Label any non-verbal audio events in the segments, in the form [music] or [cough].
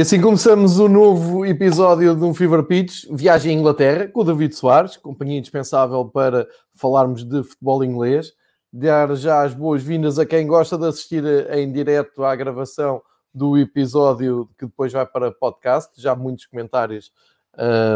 E assim começamos o novo episódio um Fever Pitch, viagem à Inglaterra, com o David Soares, companhia indispensável para falarmos de futebol inglês. Dar já as boas-vindas a quem gosta de assistir em direto à gravação do episódio que depois vai para podcast. Já muitos comentários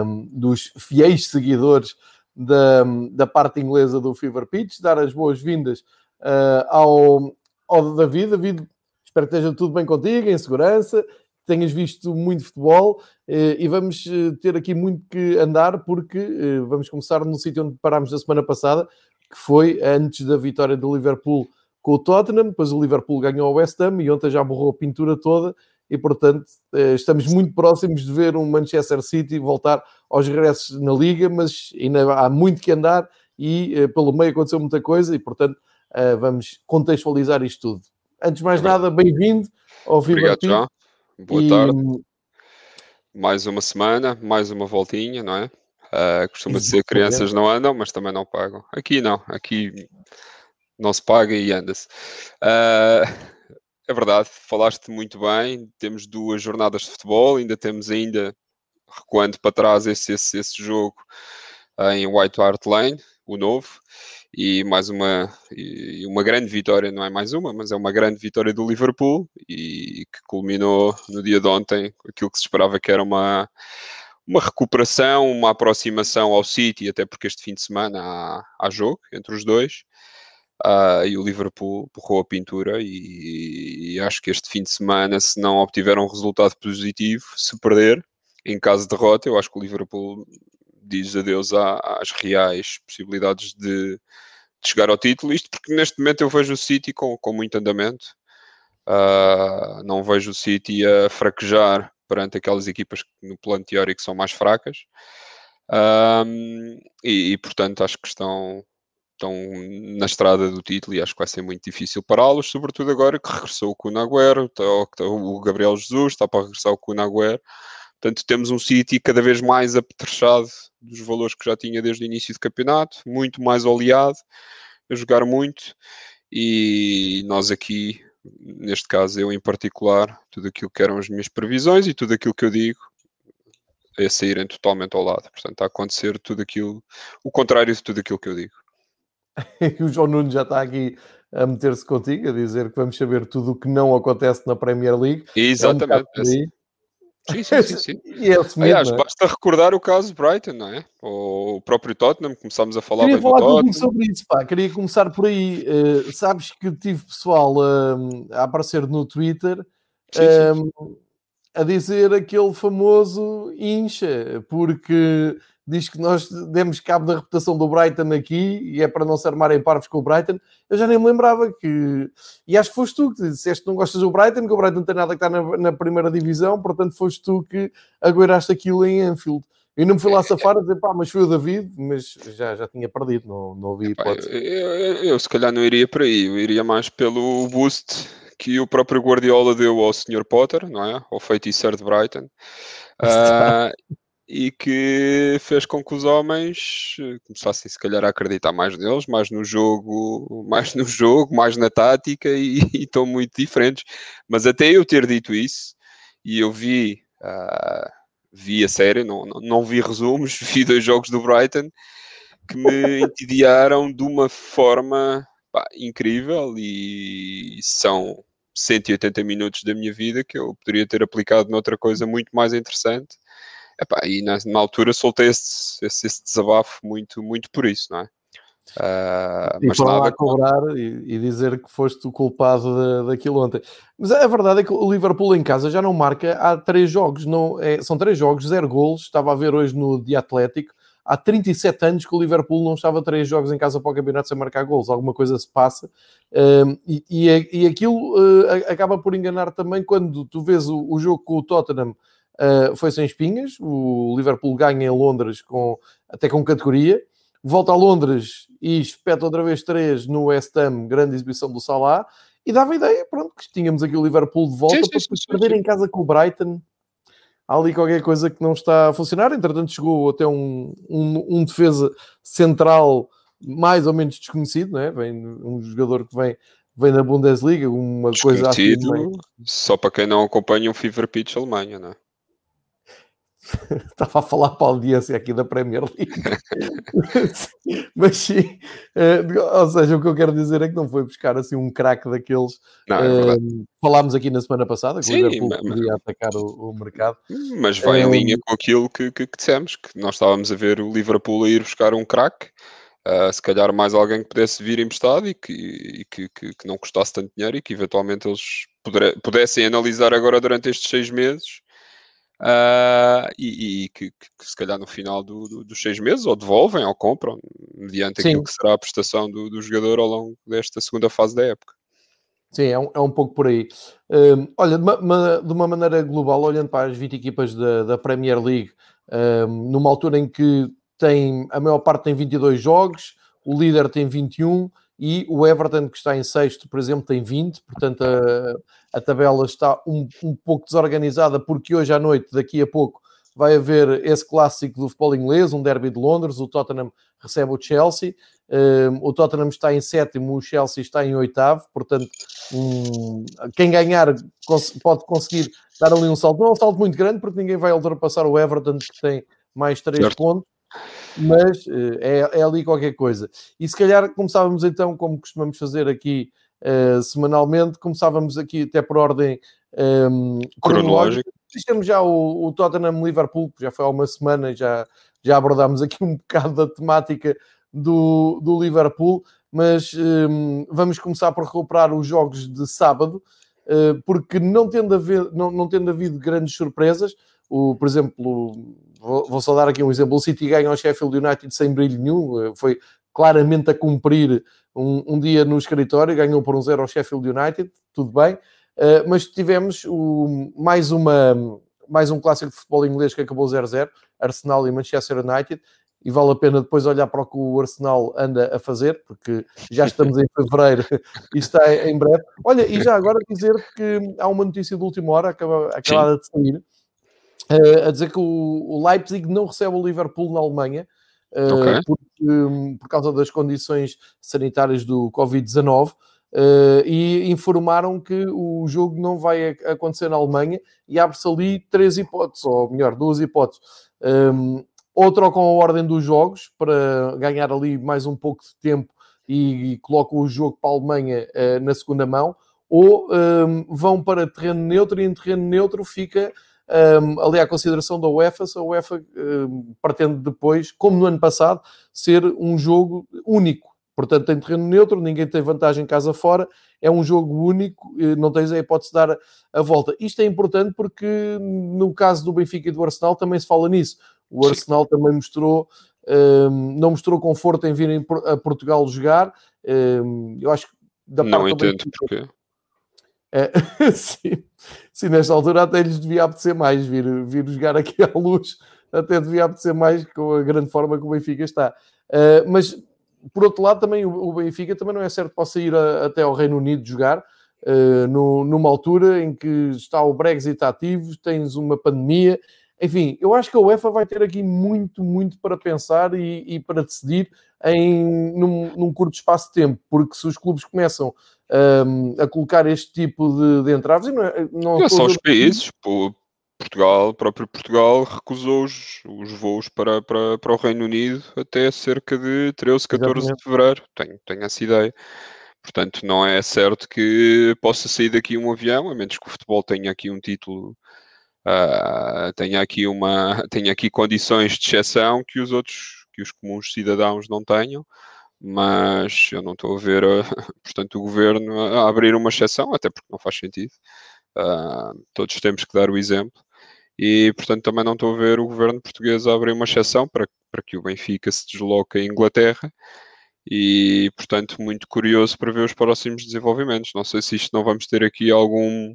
um, dos fiéis seguidores da, da parte inglesa do Fever Pitch. Dar as boas-vindas uh, ao, ao David. David, espero que esteja tudo bem contigo, em segurança tenhas visto muito futebol eh, e vamos eh, ter aqui muito que andar porque eh, vamos começar no sítio onde parámos na semana passada, que foi antes da vitória do Liverpool com o Tottenham, depois o Liverpool ganhou o West Ham e ontem já borrou a pintura toda e portanto estamos muito próximos de ver um Manchester City voltar aos regressos na Liga, mas ainda há muito que andar e pelo meio aconteceu muita coisa e portanto vamos contextualizar isto tudo. Antes de mais nada, bem-vindo ao Viva Obrigado, João. Boa e... tarde. Mais uma semana, mais uma voltinha, não é? Uh, costuma dizer que crianças não andam, mas também não pagam. Aqui não, aqui não se paga e anda-se. Uh, é verdade, falaste muito bem. Temos duas jornadas de futebol, ainda temos ainda, recuando para trás, esse, esse, esse jogo em White Hart Lane, o novo e mais uma, e uma grande vitória, não é mais uma, mas é uma grande vitória do Liverpool e que culminou no dia de ontem aquilo que se esperava que era uma, uma recuperação, uma aproximação ao City, até porque este fim de semana há, há jogo entre os dois. Uh, e o Liverpool borrou a pintura e, e, acho que este fim de semana, se não obtiver um resultado positivo, se perder, em caso de derrota, eu acho que o Liverpool diz adeus às reais possibilidades de, de, chegar ao título. Isto porque neste momento eu vejo o City com, com muito andamento. Uh, não vejo o City a fraquejar perante aquelas equipas que no plano teórico são mais fracas. E, e, portanto acho que estão, estão na estrada do título e acho que vai ser muito difícil pará-los, sobretudo agora que regressou o Kun Agüero, tá, o Gabriel Jesus está para regressar o Kun Agüero. Portanto, temos um City cada vez mais apetrechado dos valores que já tinha desde o início do campeonato, muito mais oleado, a jogar muito, e nós aqui, neste caso eu em particular, tudo aquilo que eram as minhas previsões e tudo aquilo que eu digo é saírem totalmente ao lado. Portanto, está a acontecer tudo aquilo, o contrário de tudo aquilo que eu digo. [laughs] o João Nuno já está aqui a meter-se contigo, a dizer que vamos saber tudo o que não acontece na Premier League. Exatamente. É um Sim, sim, sim. sim. Aliás, é? basta recordar o caso de Brighton, não é? O próprio Tottenham, começámos a falar Queria falar Tottenham. sobre isso, pá. Queria começar por aí. Uh, sabes que tive pessoal uh, a aparecer no Twitter sim. Uh, a dizer aquele famoso incha, porque diz que nós demos cabo da reputação do Brighton aqui e é para não se armarem parvos com o Brighton. Eu já nem me lembrava que. E acho que foste tu que disseste que não gostas do Brighton, que o Brighton não tem nada que está na, na primeira divisão, portanto foste tu que agueiraste aquilo em Anfield. Eu não me fui lá safar a dizer, pá, mas foi o David, mas já, já tinha perdido, não, não ouvi hipótese. Eu, eu, eu, se calhar não iria por aí, eu iria mais pelo boost que o próprio Guardiola deu ao Sr. Potter, não é? Ao feiticeiro de Brighton. Uh, e que fez com que os homens eh, começassem se calhar a acreditar mais neles, mais no jogo, [laughs] mais no jogo, mais na tática e, [laughs] e estão muito diferentes. Mas até eu ter dito isso, e eu vi, uh, vi a série, não, não, não, vi resumos, [laughs] vi dois jogos do Brighton que me entediaram de uma forma pá, incrível e são 180 minutos da minha vida que eu poderia ter aplicado noutra coisa muito mais interessante Epá, e na, na, altura soltei esse, esse, esse, desabafo muito, muito por isso, não é? Uh, e mas nada lá cobrar e, e, dizer que foste o culpado daquilo ontem. Mas a verdade é que o Liverpool em casa já não marca há três jogos, não, é, são três jogos, zero golos. Estava a ver hoje no Dia Atlético. Há 37 anos que o Liverpool não estava três jogos em casa para o campeonato sem marcar golos. Alguma coisa se passa. E, e, e, aquilo uh, acaba por enganar também quando tu vês o, o jogo com o Tottenham Uh, foi sem espinhas. O Liverpool ganha em Londres com, até com categoria. Volta a Londres e espeta outra vez três no West Ham, grande exibição do Salah. E dava ideia, pronto, que tínhamos aqui o Liverpool de volta sim, sim, para sim, perder em casa com o Brighton. Há ali qualquer coisa que não está a funcionar. Entretanto, chegou até um, um, um defesa central mais ou menos desconhecido, não é? Vem um jogador que vem vem da Bundesliga, uma coisa assim. Só para quem não acompanha um Fever Pitch Alemanha, não é? [laughs] Estava a falar para a audiência aqui da Premier League. [laughs] Mas sim, uh, ou seja, o que eu quero dizer é que não foi buscar assim um craque daqueles. Não, é uh, falámos aqui na semana passada que sim, o Liverpool mas, podia atacar o, o, mercado. Mas vai em linha com aquilo que, que, que, dissemos, que nós estávamos a ver o Liverpool a ir buscar um craque. Uh, se calhar mais alguém que pudesse vir emprestado e, que, e que, que, que, não custasse tanto dinheiro e que eventualmente eles pudessem analisar agora durante estes seis meses Uh, e, e que, que, se calhar no final do, do, dos seis meses ou devolvem ou compram, mediante Sim. aquilo que será a prestação do, do, jogador ao longo desta segunda fase da época. Sim, é um, é um pouco por aí. Uh, olha, de uma, de uma, maneira global, olhando para as 20 equipas da, da Premier League, uh, numa altura em que tem, a maior parte tem 22 jogos, o líder tem 21 e o Everton, que está em sexto, por exemplo, tem 20, portanto a, a tabela está um, um pouco desorganizada, porque hoje à noite, daqui a pouco, vai haver esse clássico do futebol inglês, um derby de Londres, o Tottenham recebe o Chelsea, um, o Tottenham está em sétimo, o Chelsea está em oitavo, portanto, um, quem ganhar pode conseguir dar ali um salto, não é um salto muito grande, porque ninguém vai ultrapassar o Everton, que tem mais três pontos, mas eh, é, é, ali qualquer coisa. E se calhar começávamos então, como costumamos fazer aqui uh, semanalmente, começávamos aqui até por ordem um, ehm, cronológica. Temos já o, o Tottenham-Liverpool, que já foi há uma semana e já, já abordámos aqui um [laughs] bocado da temática do, do Liverpool, mas um, ehm, vamos começar por recuperar os jogos de sábado, uh, porque não tendo, haver, não, não tendo havido grandes surpresas, o, por exemplo, vou, vou só dar aqui um exemplo: o City ganha ao Sheffield United sem brilho nenhum, eh, foi claramente a cumprir um, um dia no escritório, ganhou por um zero ao Sheffield United, tudo bem, uh, mas tivemos o, mais, uma, mais um clássico de futebol inglês que acabou 0-0, Arsenal e Manchester United, e vale a pena depois olhar para o que o Arsenal anda a fazer, porque já estamos em fevereiro [laughs] e está em breve. Olha, e já agora dizer que há uma notícia de última hora acabada de sair, a dizer que o, Leipzig não recebe o Liverpool na Alemanha uh, okay. porque, um, por causa das condições sanitárias do Covid-19. Uh, e informaram que o jogo não vai acontecer na Alemanha e abre-se ali três hipóteses, ou melhor, duas hipóteses. Um, ou trocam a ordem dos jogos para ganhar ali mais um pouco de tempo e, colocam o jogo para a Alemanha na segunda mão, ou um, vão para terreno neutro e em terreno neutro fica um, ali à consideração da UEFA, a UEFA um, pretende depois, como no ano passado, ser um jogo único. Portanto, tem terreno neutro, ninguém tem vantagem casa fora, é um jogo único, não tens a hipótese de dar a volta. Isto é importante porque no caso do Benfica e do Arsenal também se fala nisso. O Arsenal também mostrou, um, não mostrou conforto em vir a Portugal jogar. Um, eu acho que da não entendo Benfica, porquê. É, [laughs] sim, sim, nesta altura até lhes devia apetecer mais vir, vir jogar aqui à luz, até devia apetecer mais com a grande forma que o Benfica está. Uh, mas, por outro lado, também o, o, Benfica também não é certo que possa ir a, até ao Reino Unido jogar, uh, no, numa altura em que está o Brexit ativo, tens uma pandemia, enfim, eu acho que a UEFA vai ter aqui muito, muito para pensar e, e para decidir em, num, num, curto espaço de tempo, porque se os clubes começam um, a colocar este tipo de, de entraves. Não, é, não, são os países, Portugal, próprio Portugal recusou os, os voos para, para, para o Reino Unido até cerca de 13, 14 Exatamente. de fevereiro. Tenho, tenho essa ideia. Portanto, não é certo que possa sair daqui um avião, a menos que o futebol tenha aqui um título, uh, tenha, aqui uma, [laughs] tenha aqui condições de exceção que os outros, que os comuns cidadãos não tenham mas eu não estou a ver, [laughs] portanto, o governo a abrir uma exceção, até porque não faz sentido. Uh, todos temos que dar o exemplo. E, portanto, também não estou a ver o governo português a abrir uma exceção para, para que o Benfica se desloque à Inglaterra. E, portanto, muito curioso para ver os próximos desenvolvimentos. Não sei se isto não vamos ter aqui algum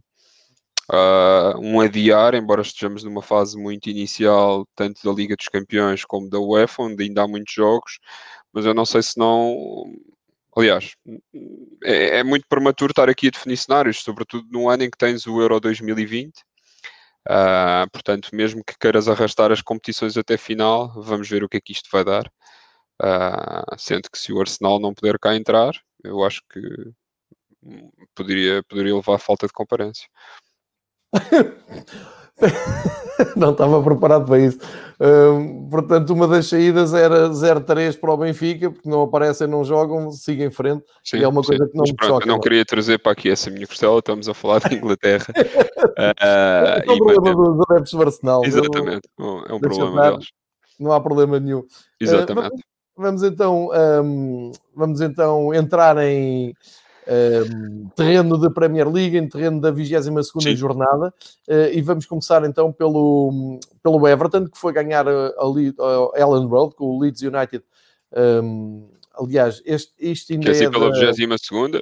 uh, um adiar, embora estejamos numa fase muito inicial, tanto da Liga dos Campeões como da UEFA, onde ainda há muitos jogos mas eu não sei se não. Aliás, é, é, muito prematuro estar aqui a definir cenários, sobretudo num ano em que tens o Euro 2020. Uh, ah, portanto, mesmo que queiras arrastar as competições até final, vamos ver o que é que isto vai dar. Uh, sendo que se o Arsenal não puder cá entrar, eu acho que poderia, poderia levar a falta de comparência. [laughs] não estava preparado para isso. Uh, portanto, uma das saídas era 0-3 para o Benfica, porque não aparecem, não jogam, siga em frente. Sim, e é uma coisa sim. que não Mas, me pronto, choca. Eu não queria trazer para aqui essa minha costela, estamos a falar de Inglaterra. uh, [laughs] é um problema dos adeptos do Arsenal. Exatamente, eu, é um problema deles. Não há problema nenhum. Exatamente. Uh, vamos, vamos, então, um, vamos então entrar em um, terreno da Premier League, em terreno da 22 segunda jornada, uh, e vamos começar então pelo, pelo Everton, que foi ganhar a, a, a Ellen Road com o Leeds United. Um, aliás, este, isto ainda Quer é pela 22 segunda?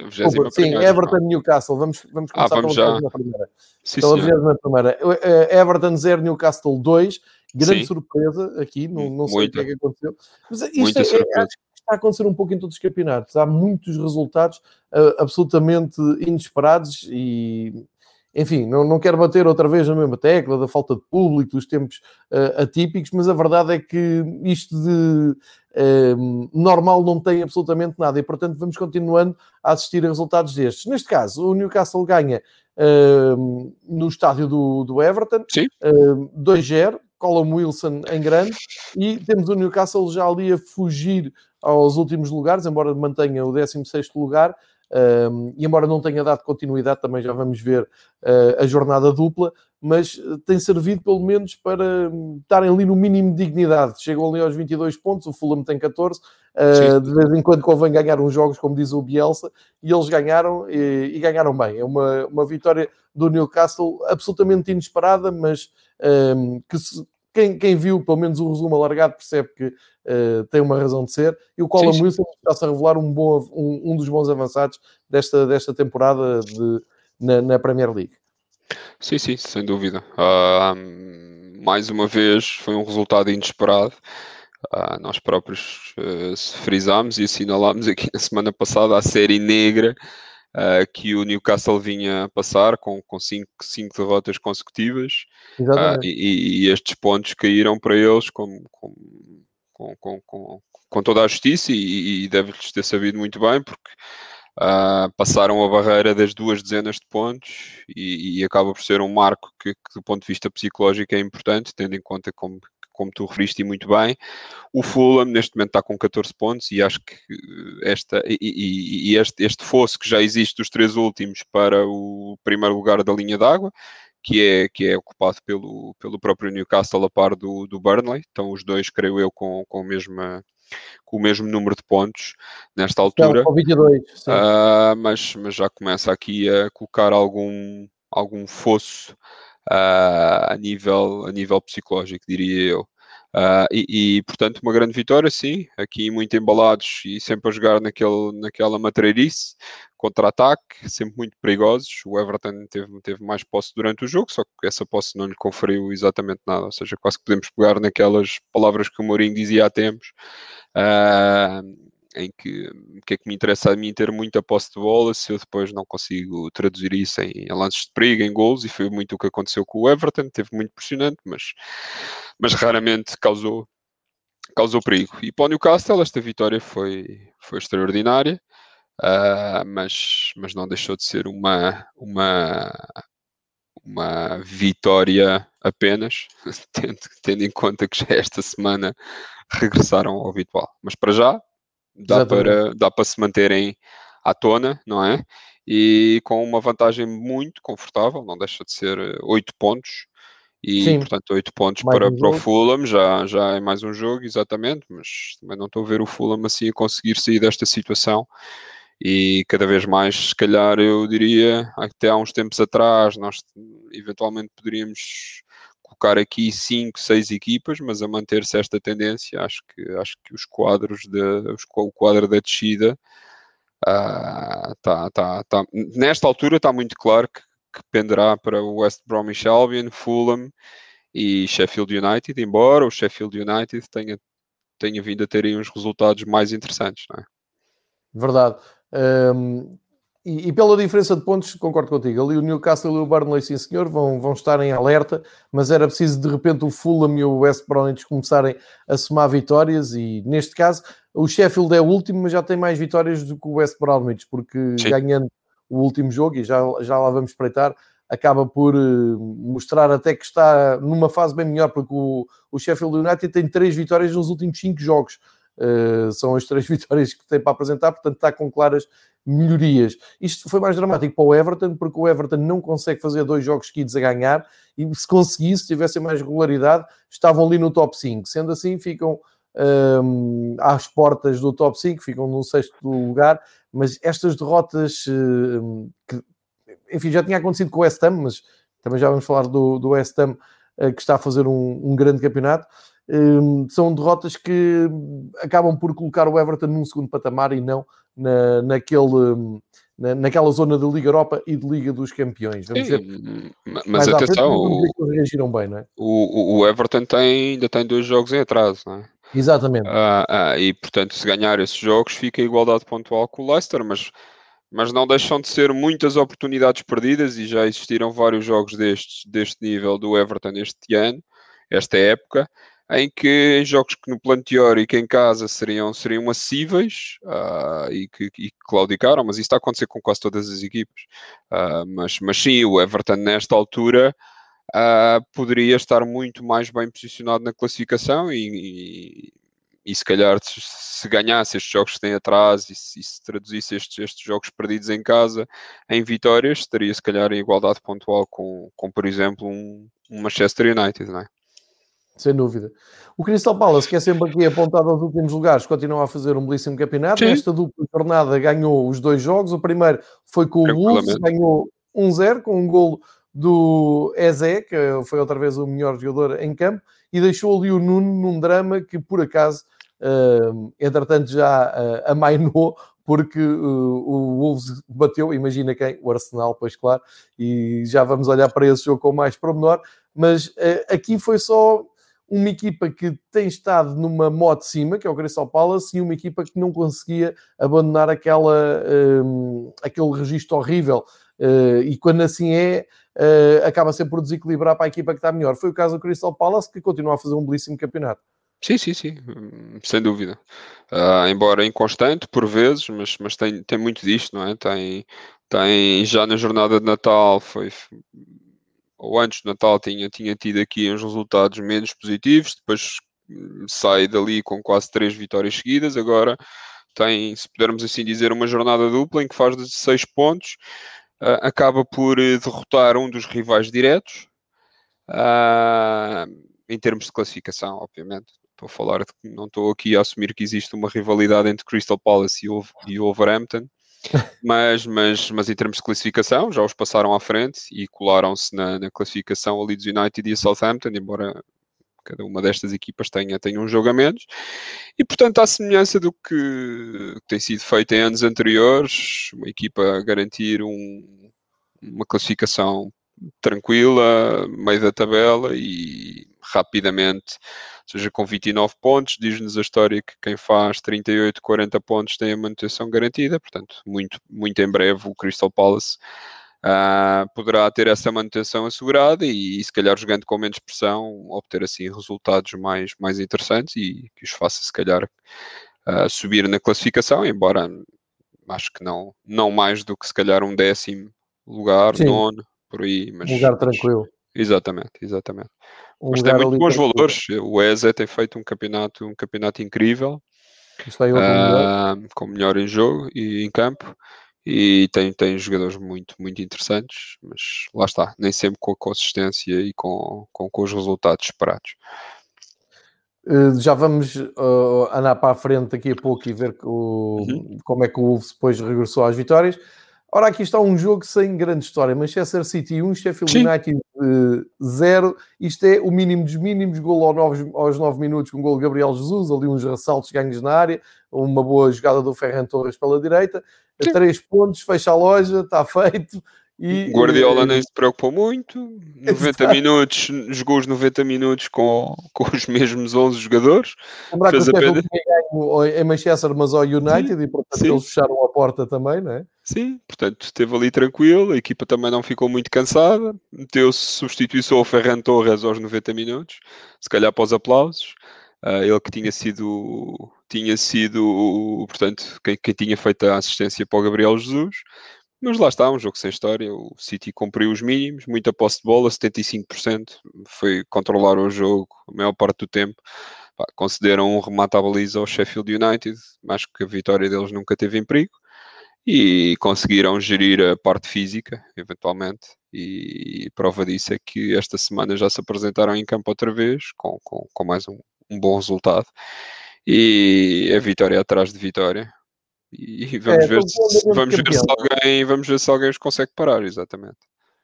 Sim, Everton Newcastle. Vamos, vamos começar ah, vamos pela já. primeira. Sim, pela 22 primeira. Uh, Everton 0, Newcastle 2. Grande Sim. surpresa aqui, não, não sei o que é que aconteceu. Mas isto Muita é, surpresa está a acontecer um pouco em todos os campeonatos. Há muitos resultados uh, absolutamente inesperados e, enfim, não, não quero bater outra vez na mesma tecla da falta de público, dos tempos uh, atípicos, mas a verdade é que isto de uh, normal não tem absolutamente nada e, portanto, vamos continuando a assistir a resultados destes. Neste caso, o Newcastle ganha uh, no estádio do, do Everton, 2-0, Colin Wilson em grande, e temos o Newcastle já ali a fugir aos últimos lugares, embora mantenha o 16 lugar, um, e embora não tenha dado continuidade, também já vamos ver uh, a jornada dupla, mas eh, tem servido pelo menos para estarem ali no mínimo de dignidade. Chegam ali aos 22 pontos, o Fulham tem 14, uh, ah, de vez em quando convém ganhar uns jogos, como diz o Bielsa, e eles ganharam e, e ganharam bem. É uma, uma vitória do Newcastle absolutamente inesperada, mas um, que se, quem, quem, viu pelo menos o resumo alargado percebe que uh, tem uma razão de ser. E o Colin Wilson está-se a revelar um, bom, um, um, dos bons avançados desta, desta temporada de, na, na Premier League. Sim, sim, sem dúvida. Uh, mais uma vez foi um resultado inesperado. Uh, nós próprios uh, frisámos e assinalámos aqui na semana passada a série negra uh, que o Newcastle vinha a passar com, com cinco, cinco derrotas consecutivas. Uh, e, e, estes pontos caíram para eles com, com, com, com, com toda a justiça e, e deve-lhes ter sabido muito bem porque uh, passaram a barreira das duas dezenas de pontos e, e acaba por ser um marco que, que, do ponto de vista psicológico é importante, tendo em conta como como tu referiste muito bem. O Fulham neste momento está com 14 pontos e acho que esta, e, e, e este, este fosso que já existe dos três últimos para o primeiro lugar da linha d'água, que é, que é ocupado pelo, pelo próprio Newcastle a par do, do Burnley, então os dois, creio eu, com, com, a mesma, com o mesmo número de pontos nesta altura. Não, 22, uh, mas, mas já começa aqui a colocar algum, algum fosso a, nível, a nível psicológico, diria eu. Uh, e, e, portanto, uma grande vitória, sim, aqui muito embalados e sempre a jogar naquele, naquela matreirice, contra-ataque, sempre muito perigosos. O Everton teve, teve mais posse durante o jogo, só que essa posse não lhe conferiu exatamente nada, ou seja, quase que podemos pegar naquelas palavras que o Mourinho dizia há tempos. Uh, em que o que é que me interessa a mim ter muita posse de bola se eu depois não consigo traduzir isso em, lances de perigo, em gols, e foi muito o que aconteceu com o Everton, teve muito impressionante, mas, mas raramente causou, causou perigo. E para o Newcastle esta vitória foi, foi extraordinária, uh, mas, mas não deixou de ser uma, uma, uma vitória apenas, [laughs] tendo, tendo em conta que já esta semana regressaram ao habitual. Mas para já, dá para, dá para se manterem à tona, não é? E com uma vantagem muito confortável, não deixa de ser 8 pontos. E, Sim. portanto, 8 pontos para, um para o Fulham, já, já é mais um jogo, exatamente, mas também não estou a ver o Fulham assim a conseguir sair desta situação. E cada vez mais, se calhar, eu diria, até há uns tempos atrás, nós eventualmente poderíamos colocar aqui cinco, seis equipas, mas a manter-se esta tendência, acho que, acho que os quadros, de, os, o quadro da descida, uh, tá, tá, tá, nesta altura está muito claro que, que penderá para o West Bromwich Albion, Fulham e Sheffield United, embora o Sheffield United tenha, tenha vindo a ter uns resultados mais interessantes, não é? Verdade. Um, e, e, pela diferença de pontos, concordo contigo. Ali o Newcastle e o Burnley, sim senhor, vão, vão estar em alerta, mas era preciso de repente o Fulham e o West Bromwich começarem a somar vitórias e neste caso o Sheffield é o último, mas já tem mais vitórias do que o West Bromwich, porque sim. ganhando o último jogo, e já, já lá vamos espreitar, acaba por uh, mostrar até que está numa fase bem melhor, porque o, o Sheffield United tem três vitórias nos últimos cinco jogos. Uh, são as três [laughs] vitórias que tem para apresentar, portanto está com claras melhorias. Isto foi mais dramático para o Everton, porque o Everton não consegue fazer dois jogos seguidos a ganhar, e se conseguisse, se tivessem mais regularidade, estavam ali no top 5. Sendo assim, ficam um, às portas do top 5, ficam no sexto lugar, mas estas derrotas um, que, enfim, já tinha acontecido com o West Ham, mas também já vamos falar do, do West Ham uh, que está a fazer um, um grande campeonato. Um, são derrotas que acabam por colocar o Everton num segundo patamar e não na, naquele, na, naquela zona de Liga Europa e de Liga dos Campeões. Vamos Sim, ver. Mas atenção, o, reagiram bem, não é? o, o Everton tem, ainda tem dois jogos em atraso, não é? Exatamente. Ah, ah, e portanto, se ganhar esses jogos, fica a igualdade pontual com o Leicester, mas, mas não deixam de ser muitas oportunidades perdidas e já existiram vários jogos destes, deste nível do Everton este ano, esta época em que jogos que no plano teórico em casa seriam, seriam acessíveis uh, e, que, e claudicaram, mas isso está a acontecer com quase todas as equipas. Uh, mas, mas sim, o Everton nesta altura uh, poderia estar muito mais bem posicionado na classificação e, e, e se calhar se, se, ganhasse estes jogos que têm atrás e se, se traduzisse estes, estes, jogos perdidos em casa em vitórias, estaria se calhar em igualdade pontual com, com por exemplo, um, um Manchester United, não é? Sem dúvida. O Crystal Palace, que é sempre aqui apontado aos últimos lugares, continua a fazer um belíssimo campeonato. Sim. Nesta dupla jornada ganhou os dois jogos. O primeiro foi com o Wolves, ganhou 1-0 com um golo do Eze, que foi outra vez o melhor jogador em campo, e deixou ali o Nuno num drama que, por acaso, uh, entretanto já uh, amainou, porque uh, o Wolves bateu, imagina quem? O Arsenal, pois claro, e já vamos olhar para esse jogo com mais pormenor, mas uh, aqui foi só uma equipa que tem estado numa moto de cima, que é o Crystal Palace, e uma equipa que não conseguia abandonar aquela, um, aquele registro horrível. Uh, e quando assim é, uh, acaba sempre por desequilibrar para a equipa que está melhor. Foi o caso do Crystal Palace, que continua a fazer um belíssimo campeonato. Sim, sim, sim, hum, sem dúvida. Uh, embora inconstante por vezes, mas, mas tem, tem muito disto, não é? Tem, tem já na jornada de Natal foi ou antes do Natal tinha, tinha tido aqui uns resultados menos positivos, depois hum, sai dali com quase três vitórias seguidas, agora tem, se pudermos assim dizer, uma jornada dupla em que faz 16 pontos, uh, acaba por uh, derrotar um dos rivais diretos, uh, em termos de classificação, obviamente. Estou a falar, de, não estou aqui a assumir que existe uma rivalidade entre Crystal Palace e Wolverhampton, [laughs] mas, mas, mas em termos de classificação, já os passaram à frente e colaram-se na, na, classificação a Leeds United e a Southampton, embora cada uma destas equipas tenha, tenha um jogo a menos. E, portanto, à semelhança do que, tem sido feito em anos anteriores, uma equipa garantir um, uma classificação tranquila, meio da tabela e rapidamente seja, com 29 pontos, diz-nos a história que quem faz 38, 40 pontos tem a manutenção garantida, portanto, muito, muito em breve o Crystal Palace uh, poderá ter essa manutenção assegurada e, e, se calhar jogando com menos pressão, obter assim resultados mais, mais interessantes e que os faça se calhar uh, subir na classificação, embora acho que não, não mais do que se calhar um décimo lugar, Sim. nono, por aí. Mas, um lugar tranquilo. Exatamente, exatamente. Um mas tem muito bons valores. O Eze tem feito um campeonato, um campeonato incrível. Uh, com melhor em jogo e em campo e tem, tem jogadores muito, muito interessantes, mas lá está, nem sempre com a consistência e com, com, com os resultados esperados. Uh, já vamos uh, andar para a frente daqui a pouco e ver o, uhum. como é que o Wolves depois regressou às vitórias. Ora, aqui está um jogo sem grande história. Manchester City 1, Sheffield Sim. United 0. Uh, Isto é o mínimo dos mínimos. Gol aos 9, aos 9 minutos com um gol de Gabriel Jesus. Ali uns ressaltos ganhos na área. Uma boa jogada do Ferran Torres pela direita. Sim. Três pontos, fecha a loja, está [laughs] feito. E, Guardiola nem se preocupou muito, 90 Exato. minutos, jogou os 90 minutos com, com os mesmos 11 jogadores. Lembrar que o ganho em Manchester, mas ao United, sim, e portanto sim. eles fecharam a porta também, não é? Sim, portanto esteve ali tranquilo, a equipa também não ficou muito cansada, meteu-se substituição ao Ferran Torres aos 90 minutos, se calhar para os aplausos. Uh, ele que tinha sido, tinha sido portanto, quem, quem tinha feito a assistência para o Gabriel Jesus mas lá está, um jogo sem história. O City cumpriu os mínimos, muita posse de bola, 75%. Foi controlar o jogo a maior parte do tempo. Pá, concederam um remate à baliza ao Sheffield United, mas que a vitória deles nunca teve em perigo. E conseguiram gerir a parte física, eventualmente. E prova disso é que esta semana já se apresentaram em campo outra vez, com, com, com mais um, um bom resultado. E a vitória atrás de vitória e vamos, é, ver, se, vamos ver se alguém vamos ver se alguém os consegue parar, exatamente.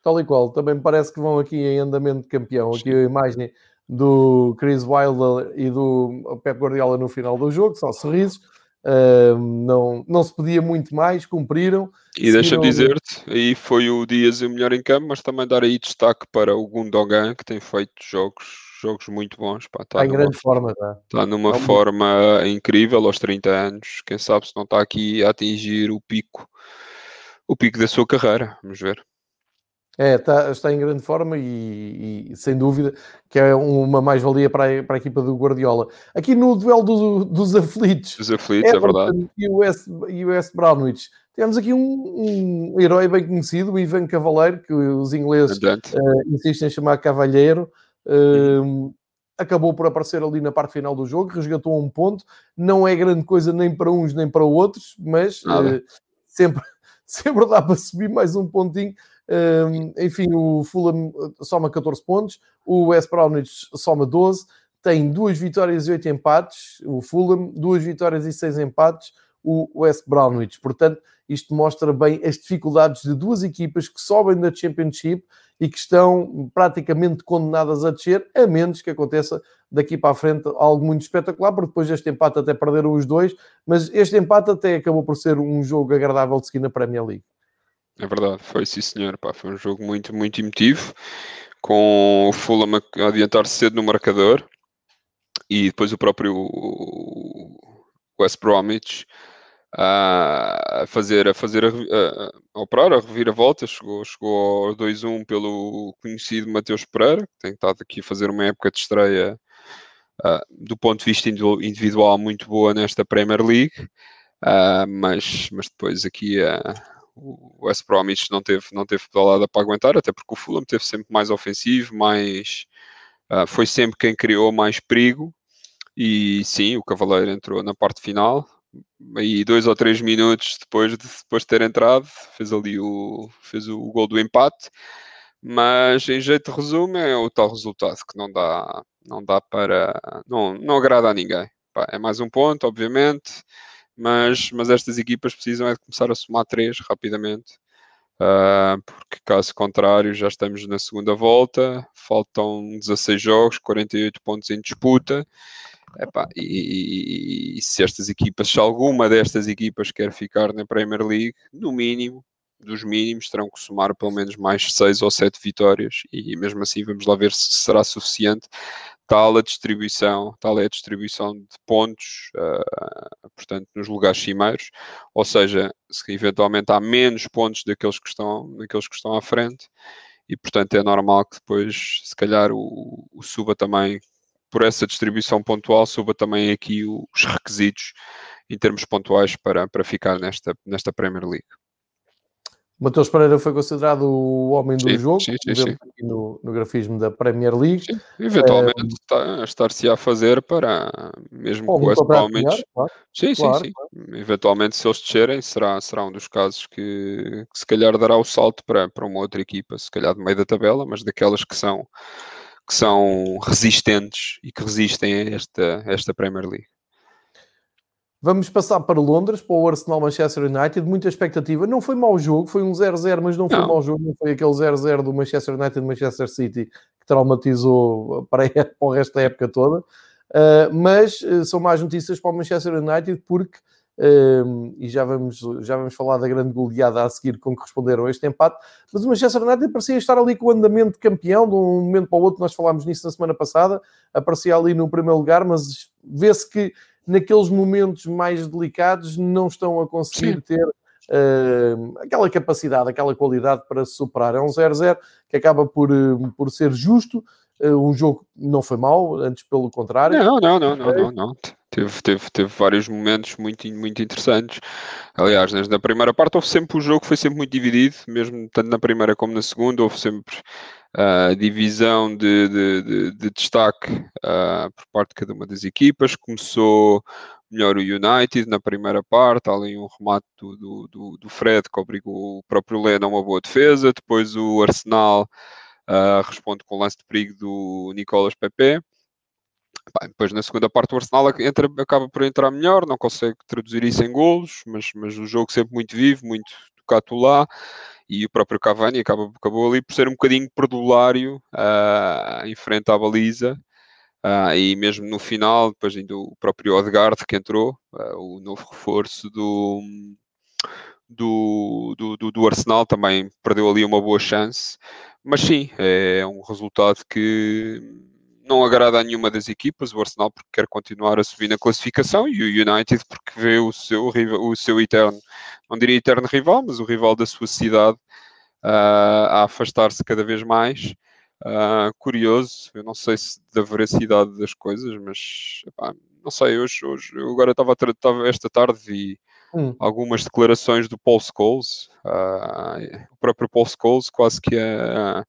Tal e qual, também me parece que vão aqui em andamento de campeão. Aqui a imagem do Chris Wilder e do Pep Guardiola no final do jogo, só sorrisos. Uh, não, não se podia muito mais, cumpriram. E deixa-me dizer-te, aí foi o Dias o melhor em campo, mas também dar aí destaque para o Gundogan, que tem feito jogos jogos muito bons. Pá, está, está em numa, grande forma. Está, está numa está forma muito... incrível aos 30 anos. Quem sabe se não está aqui a atingir o pico, o pico da sua carreira. Vamos ver. É, está, está em grande forma e, e, sem dúvida que é uma mais-valia para, a, para a equipa do Guardiola. Aqui no duelo do, dos aflitos, dos aflitos é verdade. E o West, e o West Brownwich, temos aqui um, um, herói bem conhecido, o Ivan Cavaleiro, que os ingleses uh, insistem em chamar Cavalheiro. Uh, acabou por aparecer ali na parte final do jogo, resgatou um ponto. Não é grande coisa nem para uns nem para outros, mas uh, sempre, [laughs] sempre dá para subir mais um pontinho. Enfim, o Fulham soma 14 pontos, o West Bromwich soma 12, tem duas vitórias e oito empates. O Fulham, duas vitórias e seis empates. O West Bromwich. Portanto, isto mostra bem as dificuldades de duas equipas que sobem da Championship e que estão praticamente condenadas a descer, a menos que aconteça daqui para a frente algo muito espetacular, porque depois deste empate até perderam os dois, mas este empate até acabou por ser um jogo agradável de seguir na Premier League. É verdade, foi sim senhor, pá, foi um jogo muito, muito emotivo, com o Fulham a adiantar-se cedo no marcador e depois o próprio West Bromwich a fazer, a fazer a, a, a operar, a reviravolta, chegou, chegou ao 2-1 pelo conhecido Mateus Pereira, que tem estado aqui a fazer uma época de estreia uh, do ponto de vista individual muito boa nesta Premier League, uh, mas, mas depois aqui uh, o West Bromwich não teve, não teve pedalada para aguentar, até porque o Fulham teve sempre mais ofensivo, mais, foi sempre quem criou mais perigo, e sim, o Cavaleiro entrou na parte final, aí dois ou três minutos depois de, depois de ter entrado, fez ali o, fez o, o gol do empate, mas em jeito de resumo é o tal resultado que não dá, não dá para, não, não agrada a ninguém. É mais um ponto, obviamente, mas, mas estas equipas precisam é de começar a somar três rapidamente, uh, porque caso contrário já estamos na segunda volta, faltam 16 jogos, 48 pontos em disputa, Epá, e, e, se estas equipas, se alguma destas equipas quer ficar na Premier League, no mínimo, dos mínimos, terão que somar pelo menos mais seis ou sete vitórias, e mesmo assim vamos lá ver se será suficiente. Tal a distribuição, tal é a distribuição de pontos, uh, portanto, nos lugares cimeiros, ou seja, se eventualmente há menos pontos daqueles que estão, daqueles que estão à frente, e portanto é normal que depois, se calhar, o, o suba também por essa distribuição pontual, suba também aqui os requisitos em termos pontuais para, para ficar nesta, nesta Premier League. Matheus Pereira foi considerado o homem do sim, jogo, sim, sim, no, no, grafismo da Premier League. Eventualmente é... estar-se a fazer para, mesmo com esse Bromwich. Claro, sim, claro, sim, sim. Eventualmente, se eles descerem, será, será um dos casos que, que se calhar dará o salto para, para uma outra equipa, se calhar de meio da tabela, mas daquelas que são que são resistentes e que resistem a esta, a esta Premier League. Vamos passar para Londres, para o Arsenal Manchester United. Muita expectativa. Não foi mau jogo, foi um 0-0, mas não foi não. mau jogo. Não foi aquele 0-0 do Manchester United Manchester City que traumatizou para, [laughs] para o resto da época toda. Uh, mas uh, são mais notícias para o Manchester United porque um, e já vamos, já vamos falar da grande goleada a seguir com que responderam a este empate, mas o Manchester United parecia estar ali com o andamento de campeão, de um momento para o outro, nós falámos nisso na semana passada, aparecia ali no primeiro lugar, mas vê-se que naqueles momentos mais delicados não estão a conseguir Sim. ter uh, aquela capacidade, aquela qualidade para se superar. É um 0-0 que acaba por, uh, por ser justo, um jogo não foi mau, antes pelo contrário. Não, não, não, não, não, não. Teve, teve, teve vários momentos muito, muito interessantes. Aliás, na primeira parte houve sempre o jogo foi sempre muito dividido, mesmo tanto na primeira como na segunda, houve sempre uh, divisão de, de, de, de destaque uh, por parte de cada uma das equipas. Começou melhor o United na primeira parte, além um remate do, do, do, do Fred que obrigou o próprio Leno a uma boa defesa. Depois o Arsenal uh, responde com o lance de perigo do Nicolas Pepe. depois na segunda parte o Arsenal entra, acaba por entrar melhor, não consegue traduzir isso em golos, mas, mas o jogo sempre muito vivo, muito tocado lá e o próprio Cavani acaba, acabou ali por ser um bocadinho perdulário uh, em frente à baliza Uh, e mesmo no final, depois ainda o próprio Odegaard que entrou, uh, o novo reforço do, do, do, do, Arsenal, também perdeu ali uma boa chance. Mas sim, é um resultado que não agrada a nenhuma das equipas. O Arsenal porque quer continuar a subir na classificação e o United porque vê o seu, o seu eterno, não diria eterno rival, mas o rival da sua cidade uh, a afastar-se cada vez mais. Uh, curioso, eu não sei se da veracidade das coisas, mas epá, não sei, hoje, hoje eu agora estava esta tarde vi hum. algumas declarações do Paul Scholes, uh, o próprio Paul Scholes quase que a, a,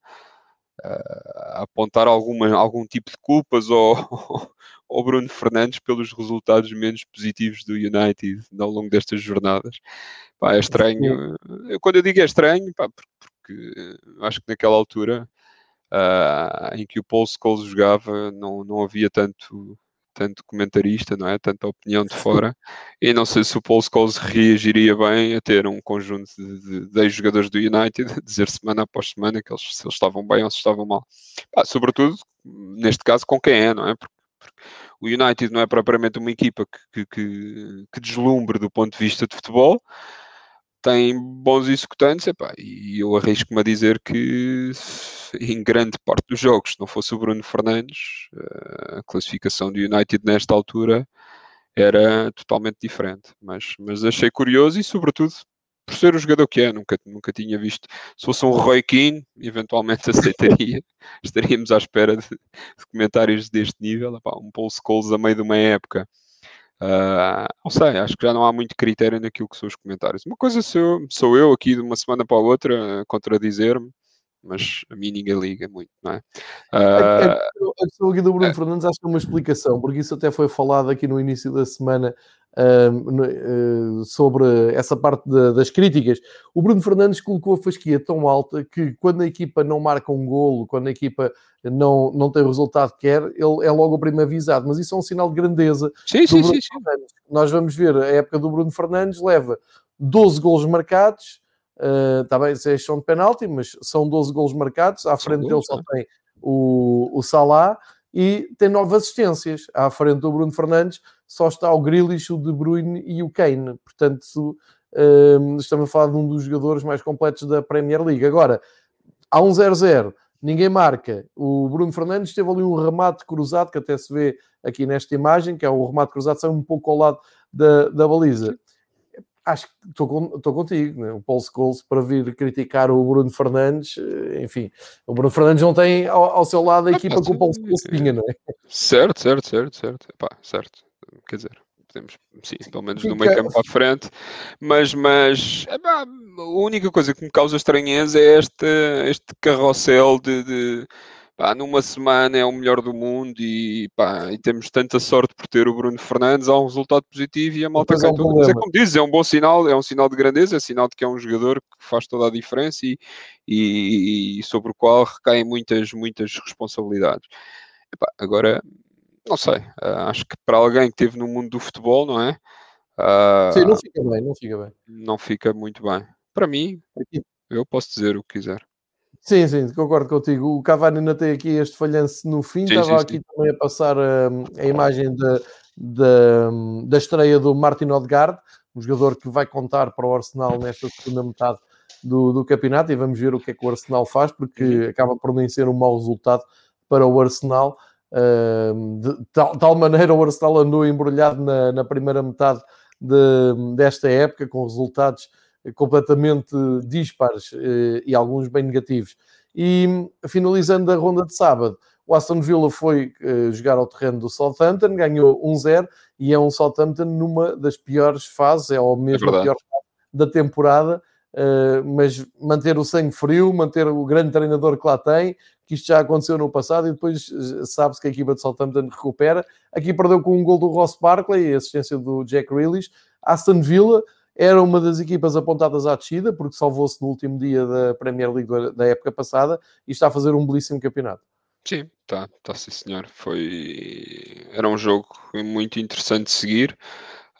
a apontar alguma, algum tipo de culpas ao, [laughs] ao Bruno Fernandes pelos resultados menos positivos do United ao longo destas jornadas. Pá, é estranho. Quando eu digo é estranho, pá, porque acho que naquela altura uh, em que o Paul Scholes jogava, não, não havia tanto, tanto comentarista, não é? Tanta opinião de [laughs] fora. E não sei se o Paul Scholes reagiria bem a ter um conjunto de, de jogadores do United [laughs] a dizer semana após semana que eles, se eles estavam bem ou se estavam mal. Ah, sobretudo, neste caso, com quem é, não é? Porque, porque o United não é propriamente uma equipa que, que, que deslumbre do ponto de vista de futebol, tem bons executantes, epá, e eu arrisco-me a dizer que em grande parte dos jogos, se não fosse o Bruno Fernandes, eh, a classificação do United nesta altura era totalmente diferente. Mas, mas achei curioso e, sobretudo, por ser o jogador que é, nunca, nunca tinha visto. Se fosse um Roy Keane, eventualmente [laughs] aceitaria. Estaríamos à espera de, de comentários deste nível. Epá, um Paul Scholes a meio de uma época Uh, não sei, acho que já não há muito critério naquilo que são os comentários. Uma coisa sou, sou eu aqui de uma semana para a outra contradizer-me, mas a mim ninguém liga muito, não é? Uh, a questão aqui do Bruno Fernandes acho que é uma explicação, porque isso até foi falado aqui no início da semana uh, sobre essa parte de, das críticas. O Bruno Fernandes colocou a fasquia tão alta que quando a equipa não marca um golo, quando a equipa não, não tem o resultado que quer, ele é logo o primeiro avisado. Mas isso é um sinal de grandeza. Sim, sim, sim, sim. Nós vamos ver a época do Bruno Fernandes, leva 12 golos marcados. Uh, tá bem, vocês são de penalti, mas são 12 golos marcados. À frente dele só tem o, o Salah e tem nove assistências. À frente do Bruno Fernandes só está o Grealish, o De Bruyne e o Kane. Portanto, um, estamos a falar de um dos jogadores mais completos da Premier League. Agora, há um 0-0, ninguém marca. O Bruno Fernandes teve ali um remate cruzado, que até se vê aqui nesta imagem, que é o remate cruzado, sai um pouco ao lado da, da baliza. Acho que estou, estou contigo, né? o Paul Scholes para vir criticar o Bruno Fernandes, eh, enfim, o Bruno Fernandes não tem ao, ao seu lado a equipa que o Paul Scholes tinha, não é? Certo, certo, certo, certo, Epá, certo quer dizer, podemos, sim, pelo menos no meio campo à frente, mas, mas a única coisa que me causa estranheza é este, este carrossel de, de pá, numa semana é o melhor do mundo e, pá, e temos tanta sorte por ter o Bruno Fernandes, há um resultado positivo e a malta cai é um Mas é como dizes, é um bom sinal, é um sinal de grandeza, é um sinal de que é um jogador que faz toda a diferença e, e, e sobre o qual recaem muitas, muitas responsabilidades. Epá, agora, não sei, uh, acho que para alguém que esteve no mundo do futebol, não é? Uh, Sim, não fica bem, não fica bem. Não fica muito bem. Para mim, eu posso dizer o que quiser. Sim, sim, concordo contigo. O Cavani ainda tem aqui este falhanço no fim. Sim, Estava sim, aqui sim. também a passar a, a imagem da, da, da estreia do Martin Odegaard, um jogador que vai contar para o Arsenal nesta segunda metade do, do campeonato e vamos ver o que é que o Arsenal faz, porque uhum. acaba por nem ser um mau resultado para o Arsenal de tal, tal, maneira o Arsenal andou embrulhado na, na primeira metade de, desta época, com resultados completamente dispares eh, e alguns bem negativos. E finalizando a ronda de sábado, O Aston Villa foi uh, jogar ao terreno do Southampton, ganhou 1-0 e é um Southampton numa das piores fases, é ou mesmo é a pior fase da temporada. Uh, mas manter o sangue frio, manter o grande treinador que lá tem, que isto já aconteceu no passado e depois sabe-se que a equipa de Southampton recupera. Aqui perdeu com um gol do Ross Barkley e assistência do Jack Grealish. Aston Villa era uma das equipas apontadas à descida, porque salvou-se no último dia da Premier League da época passada e está a fazer um belíssimo campeonato. Sim, tá, tá sim senhor. Foi... Era um jogo muito interessante de seguir.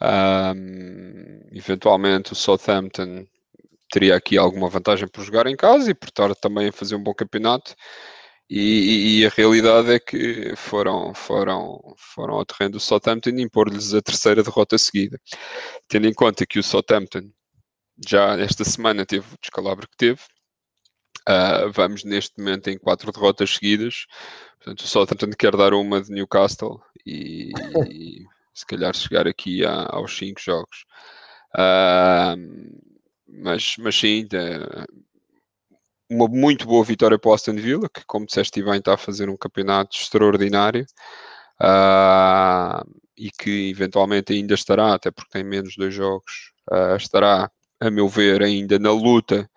Um, eventualmente o Southampton teria aqui alguma vantagem por jogar em casa e por estar também a fazer um bom campeonato. E, e, a realidade é que foram, foram, foram ao terreno do Southampton impor-lhes a terceira derrota seguida. Tendo em conta que o Southampton já esta semana teve o descalabro que teve, uh, vamos neste momento em quatro derrotas seguidas. Portanto, o Southampton quer dar uma de Newcastle e, e se calhar chegar aqui a, aos cinco jogos. Uh, mas, mas sim, uma muito boa vitória para o Aston Villa, que, como disseste bem, está a fazer um campeonato extraordinário uh, e que eventualmente ainda estará, até porque tem menos dois jogos, uh, estará, a meu ver, ainda na luta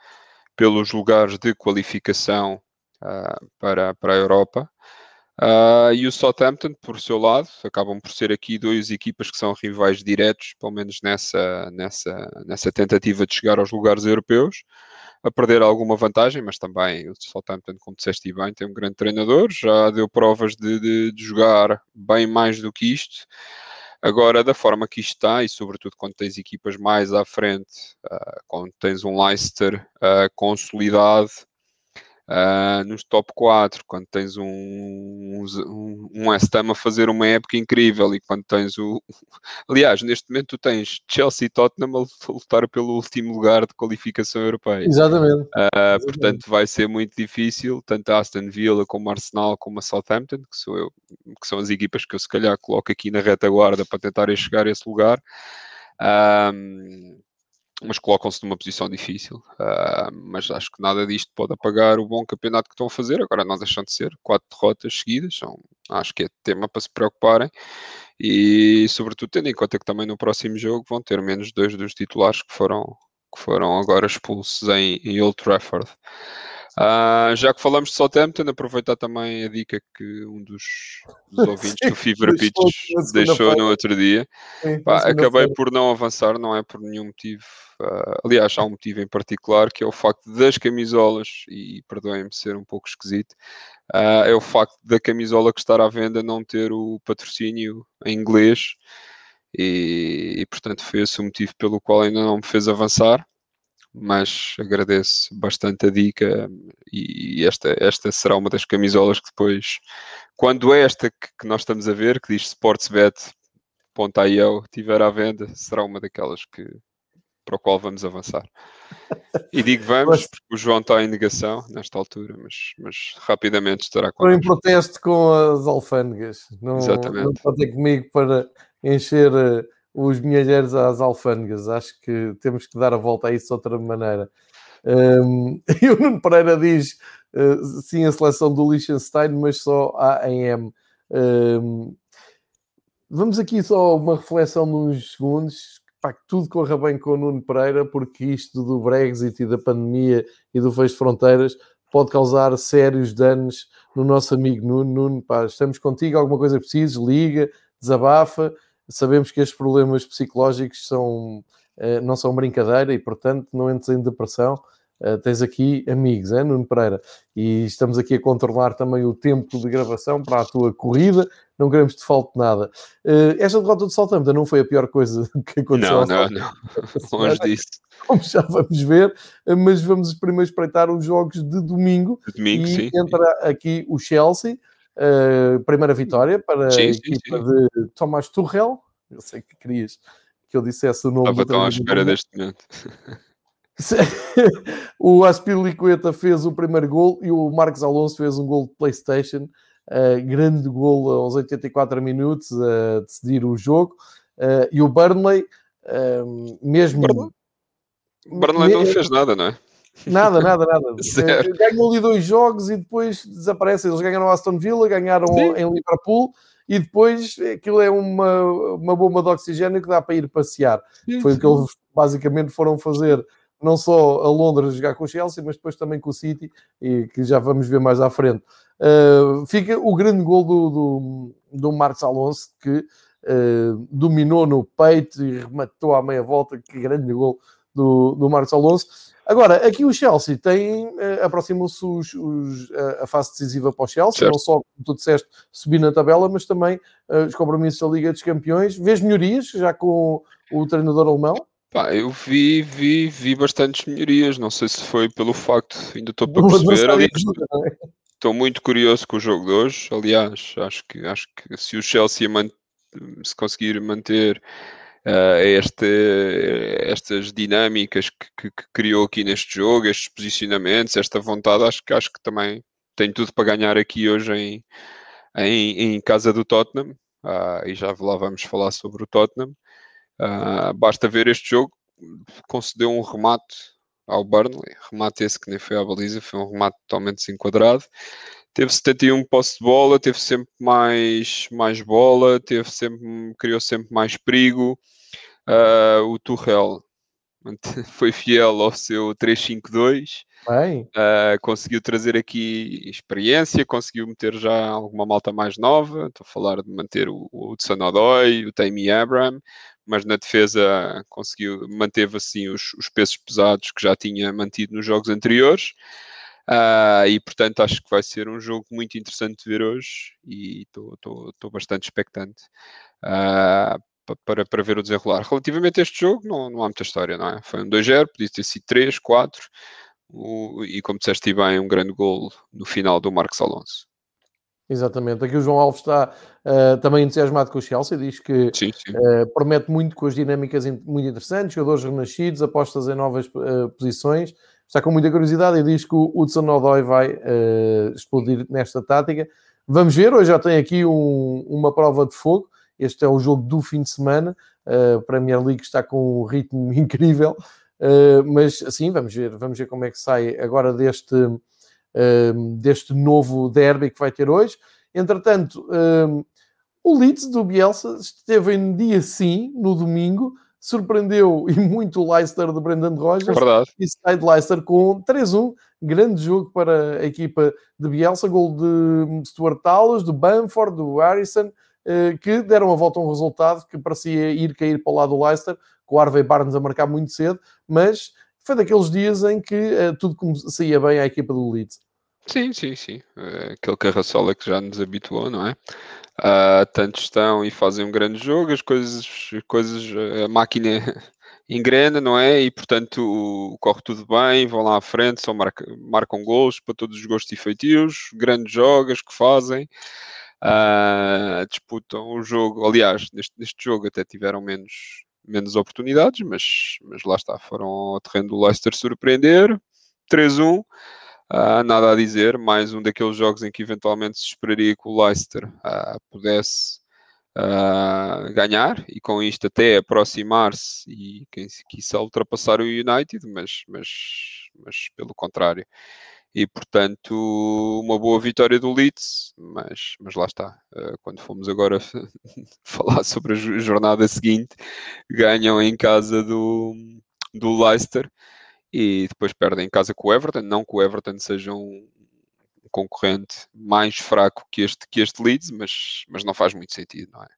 pelos lugares de qualificação uh, para, para a Europa. Uh, e o Southampton, por seu lado, acabam por ser aqui duas equipas que são rivais diretos, pelo menos nessa, nessa, nessa tentativa de chegar aos lugares europeus a perder alguma vantagem, mas também o Southampton, como disseste bem, tem um grande treinador, já deu provas de, de, de jogar bem mais do que isto. Agora, da forma que isto está, e sobretudo quando tens equipas mais à frente, uh, quando tens um Leicester uh, consolidado, uh, nos top 4, quando tens um, um, um West Ham a fazer uma época incrível e quando tens o. [laughs] Aliás, neste momento tu tens Chelsea e Tottenham a [laughs] lutar pelo último lugar de qualificação europeia. Exatamente. Uh, Exatamente. Portanto, vai ser muito difícil, tanto a Aston Villa como a Arsenal como a Southampton, que, sou eu, que são as equipas que eu se calhar coloco aqui na retaguarda para tentarem chegar a esse lugar. Um, mas colocam-se numa posição difícil. Uh, mas acho que nada disto pode apagar o bom campeonato que estão a fazer. Agora não deixam de ser quatro derrotas seguidas, são, acho que é tema para se preocuparem. E sobretudo tendo em conta que também no próximo jogo vão ter menos dois dos titulares que foram, que foram agora expulsos em, em Old Trafford. Uh, já que falamos de Southampton, aproveitar também a dica que um dos, dos [laughs] ouvintes Sim, do Fever Pitch deixou no outro dia. Sim, Pá, acabei por não avançar, não é por nenhum motivo. Uh, aliás, há um motivo em particular que é o facto das camisolas, e perdoem-me ser um pouco esquisito, uh, é o facto da camisola que está à venda não ter o patrocínio em inglês. E, e portanto foi esse o motivo pelo qual ainda não me fez avançar mas agradeço bastante a dica e esta, esta será uma das camisolas que depois, quando esta que, que nós estamos a ver, que diz sportsbet.io, estiver à venda, será uma daquelas que para o qual vamos avançar. E digo [laughs] vamos, porque o João está em negação nesta altura, mas, mas rapidamente estará com. em protesto com as alfândegas. Não, Exatamente. não pode comigo para encher eh, os milheiros às alfândegas. Acho que temos que dar a volta a isso de outra maneira. Um, [laughs] e o Nuno Pereira diz uh, sim a seleção do Liechtenstein, mas só a em. Um, vamos aqui só uma reflexão de uns segundos. Pá, que tudo corra bem com o Nuno Pereira, porque isto do Brexit e da pandemia e do fecho de fronteiras pode causar sérios danos no nosso amigo Nuno. Nuno, pá, estamos contigo, alguma coisa precises, liga, desabafa sabemos que estes problemas psicológicos são, eh, não são brincadeira e, portanto, não entres em depressão. Uh, tens aqui amigos, é, Nuno Pereira? E estamos aqui a controlar também o tempo de gravação para a tua corrida, não queremos que te falte nada. Uh, esta derrota de Saltamta não foi a pior coisa [laughs] que aconteceu. Não, não, não, [laughs] longe disso. Como já vamos ver, mas vamos primeiro espreitar os jogos de domingo. De domingo, e sim. entra aqui o Chelsea, Uh, primeira vitória para sim, a equipa sim, sim. de Thomas Tuchel. Eu sei que querias que eu dissesse o nome. Estava tão à espera deste momento. [laughs] o Aspilicueta fez o primeiro gol e o Marcos Alonso fez um gol de Playstation. Uh, grande gol aos 84 minutos a decidir o jogo. Uh, e o Burnley, uh, mesmo... Burnley, Burnley não fez nada, não é? Nada, nada, nada. [laughs] Eh, ganham ali dois jogos e depois desaparecem. Eles ganharam Aston Villa, ganharam Sim. em Liverpool e depois aquilo é uma, uma bomba de oxigênio que dá para ir passear. Sim, Foi o que eles basicamente foram fazer, não só a Londres jogar com o Chelsea, mas depois também com o City, e que já vamos ver mais à frente. Uh, fica o grande gol do, do, do Marcos Alonso, que uh, dominou no peito e rematou à meia volta. Que grande gol do, do Marcos Alonso. Agora, aqui o Chelsea tem, uh, aproximam-se a fase decisiva para o Chelsea, certo. não só, como tu disseste, subir na tabela, mas também uh, os compromissos da Liga dos Campeões. Vês melhorias já com o treinador alemão? Pá, eu vi, vi, vi bastantes melhorias. Não sei se foi pelo facto, ainda estou para perceber. Ali, é? estou muito curioso com o jogo de hoje. Aliás, acho que, acho que se o Chelsea se conseguir manter este, estas dinâmicas que, que, que, criou aqui neste jogo, estes posicionamentos, esta vontade, acho que, acho que também tem tudo para ganhar aqui hoje em, em, em casa do Tottenham. Uh, e já lá vamos falar sobre o Tottenham. Uh, basta ver este jogo, concedeu um remate ao Burnley, remate esse que nem foi à baliza, foi um remate totalmente desenquadrado teve 71 posse de bola, teve sempre mais, mais bola, teve sempre, criou sempre mais perigo. Uh, o Tuchel [laughs] foi fiel ao seu 3-5-2. Uh, conseguiu trazer aqui experiência, conseguiu meter já alguma malta mais nova. Estou a falar de manter o, o Hudson Odoi, o Tammy Abraham, mas na defesa conseguiu, manteve assim os, os pesos pesados que já tinha mantido nos jogos anteriores. Uh, e portanto acho que vai ser um jogo muito interessante de ver hoje e estou bastante expectante uh, para, para ver o desenrolar. Relativamente a este jogo, não, não há muita história, não é? Foi um 2-0, podia ter sido 3, 4, o, e como disseste bem, um grande gol no final do Marcos Alonso. Exatamente. Aqui o João Alves está uh, também entusiasmado com o Chelsea, diz que sim, sim. Uh, promete muito com as dinâmicas muito interessantes, jogadores renascidos, apostas em novas uh, posições está com muita curiosidade e diz que o Hudson Odoi vai explodir nesta tática. Vamos ver, hoje já tem aqui um, uma prova de fogo. Este é o jogo do fim de semana. Uh, Premier League está com um ritmo [laughs] incrível. Uh, mas assim, vamos ver, vamos ver como é que sai agora deste, uh, deste novo derby que vai ter hoje. Entretanto, o Leeds do Bielsa esteve em dia sim, no domingo, surpreendeu [laughs] e muito o Leicester de Brendan Rodgers é e sai de Leicester com 3-1, grande jogo para a equipa de Bielsa, gol de Stuart Tallis, do Bamford, do Harrison, eh, que deram a volta a um resultado que parecia ir cair para o lado do Leicester, com o Harvey Barnes a marcar muito cedo, mas foi daqueles dias em que eh, tudo saía bem à equipa do Leeds. Sim, sim, sim. É aquele carraçola que já nos habituou, não é? Uh, tanto estão e fazem um grande jogo, as coisas, coisas a máquina [laughs] engrena, não é? E portanto corre tudo bem, vão lá à frente, só marca, marcam gols para todos os gostos e feitios, grandes jogos que fazem, uh, disputam o jogo. Aliás, neste, neste jogo até tiveram menos, menos oportunidades, mas, mas lá está, foram ao terreno do Leicester surpreender 3-1. Uh, nada a dizer, mais um daqueles jogos em que eventualmente se esperaria que o Leicester uh, pudesse uh, ganhar e com isto até aproximar-se e quem quiser ultrapassar o United, mas, mas, mas pelo contrário. E portanto, uma boa vitória do Leeds, mas, mas lá está. quando fomos agora [laughs] falar sobre a jornada seguinte, ganham em casa do, do Leicester e depois perdem em casa com o Everton. Não que o Everton seja um concorrente mais fraco que este, que este Leeds, mas, mas não faz muito sentido, não é?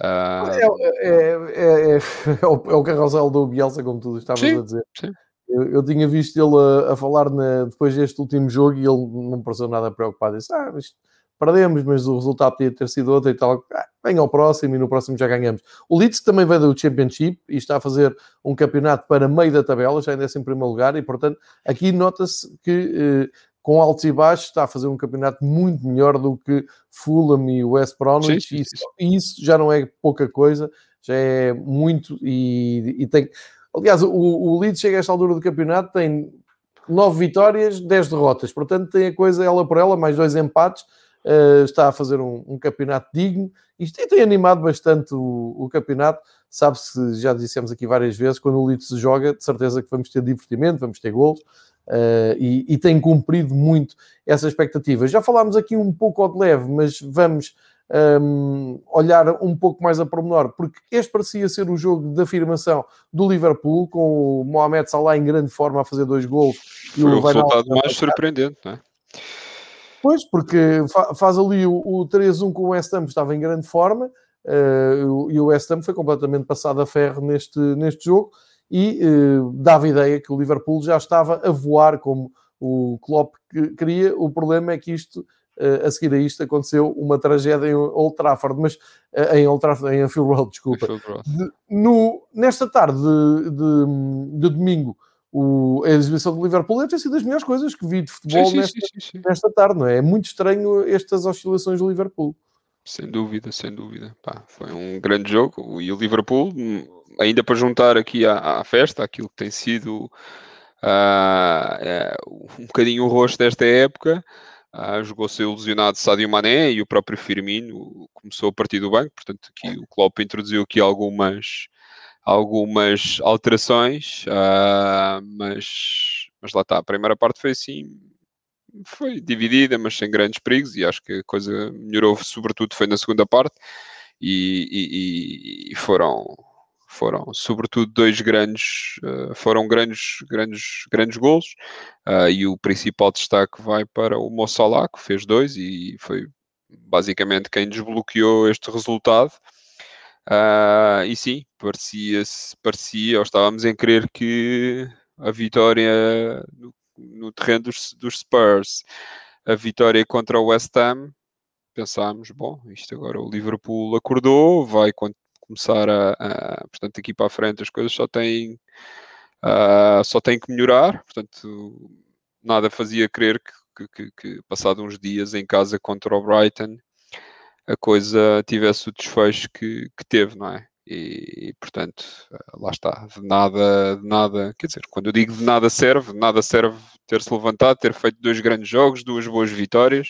Uh... É, é, é, é, o, é o carrossel do Bielsa, como tu estavas sim, a dizer. Sim. Eu, eu, tinha visto ele a, a falar na, depois deste último jogo e ele não me pareceu nada preocupado. Disse: Ah, isto perdemos, mas o resultado podia ter sido outro e tal. Ah, vem ao próximo e no próximo já ganhamos. O Leeds também veio do Championship e está a fazer um campeonato para meio da tabela, já ainda é em primeiro lugar, e portanto aqui nota-se que eh, com altos e baixos está a fazer um campeonato muito melhor do que Fulham e West Bromwich, e isso, já não é pouca coisa, já é muito e, e tem... Aliás, o, o Leeds chega a esta altura do campeonato, tem nove vitórias, dez derrotas, portanto tem a coisa ela por ela, mais dois empates, uh, está a fazer um, um, campeonato digno e tem animado bastante o, o campeonato. Sabe-se, já dissemos aqui várias vezes, quando o Leeds se joga, de certeza que vamos ter divertimento, vamos ter gols. uh, e, e, tem cumprido muito essa expectativa. Já falámos aqui um pouco ao de leve, mas vamos um, olhar um pouco mais a pormenor, porque este parecia ser o jogo de afirmação do Liverpool, com o Mohamed Salah em grande forma a fazer dois gols. Foi o, o resultado mais surpreendente, não é? Pois, porque faz ali o, o 3-1 com o West Ham, que estava em grande forma, uh, e o West Ham foi completamente passado a ferro neste, neste jogo, e uh, dava a ideia que o Liverpool já estava a voar como o Klopp queria. O problema é que isto a seguir a isto aconteceu uma tragédia em Old Trafford, mas em Old Trafford, em Anfield Road, desculpa. De, no, nesta tarde de, de, de domingo, o, a exibição do Liverpool deve ter sido das melhores coisas que vi de futebol sim, nesta, sim, sim, nesta, tarde, não é? É muito estranho estas oscilações do Liverpool. Sem dúvida, sem dúvida. Pá, foi um grande jogo e o Liverpool, ainda para juntar aqui à, à festa, aquilo que tem sido uh, um bocadinho o rosto desta época, Uh, Jogou-se ilusionado Sadio Mané e o próprio Firmino começou a partir do banco, portanto aqui o Klopp introduziu aqui algumas, algumas alterações, uh, mas, mas lá está, a primeira parte foi assim, foi dividida, mas sem grandes perigos e acho que a coisa melhorou sobretudo foi na segunda parte e, e, e foram foram sobretudo dois grandes, uh, foram grandes, grandes, grandes golos uh, e o principal destaque vai para o Mo Salah, que fez dois e foi basicamente quem desbloqueou este resultado. Uh, e sim, parecia, parecia, ou estávamos em crer que a vitória no, no terreno dos, dos Spurs, a vitória contra o West Ham, pensámos, bom, isto agora o Liverpool acordou, vai começar a, a, portanto, aqui para a frente as coisas só têm, uh, só têm que melhorar, portanto, nada fazia crer que, que, que, passado uns dias em casa contra o Brighton a coisa tivesse o desfecho que, que teve, não é? E, e, portanto, lá está, de nada, de nada, quer dizer, quando eu digo de nada serve, nada serve ter-se levantado, ter feito dois grandes jogos, duas boas vitórias,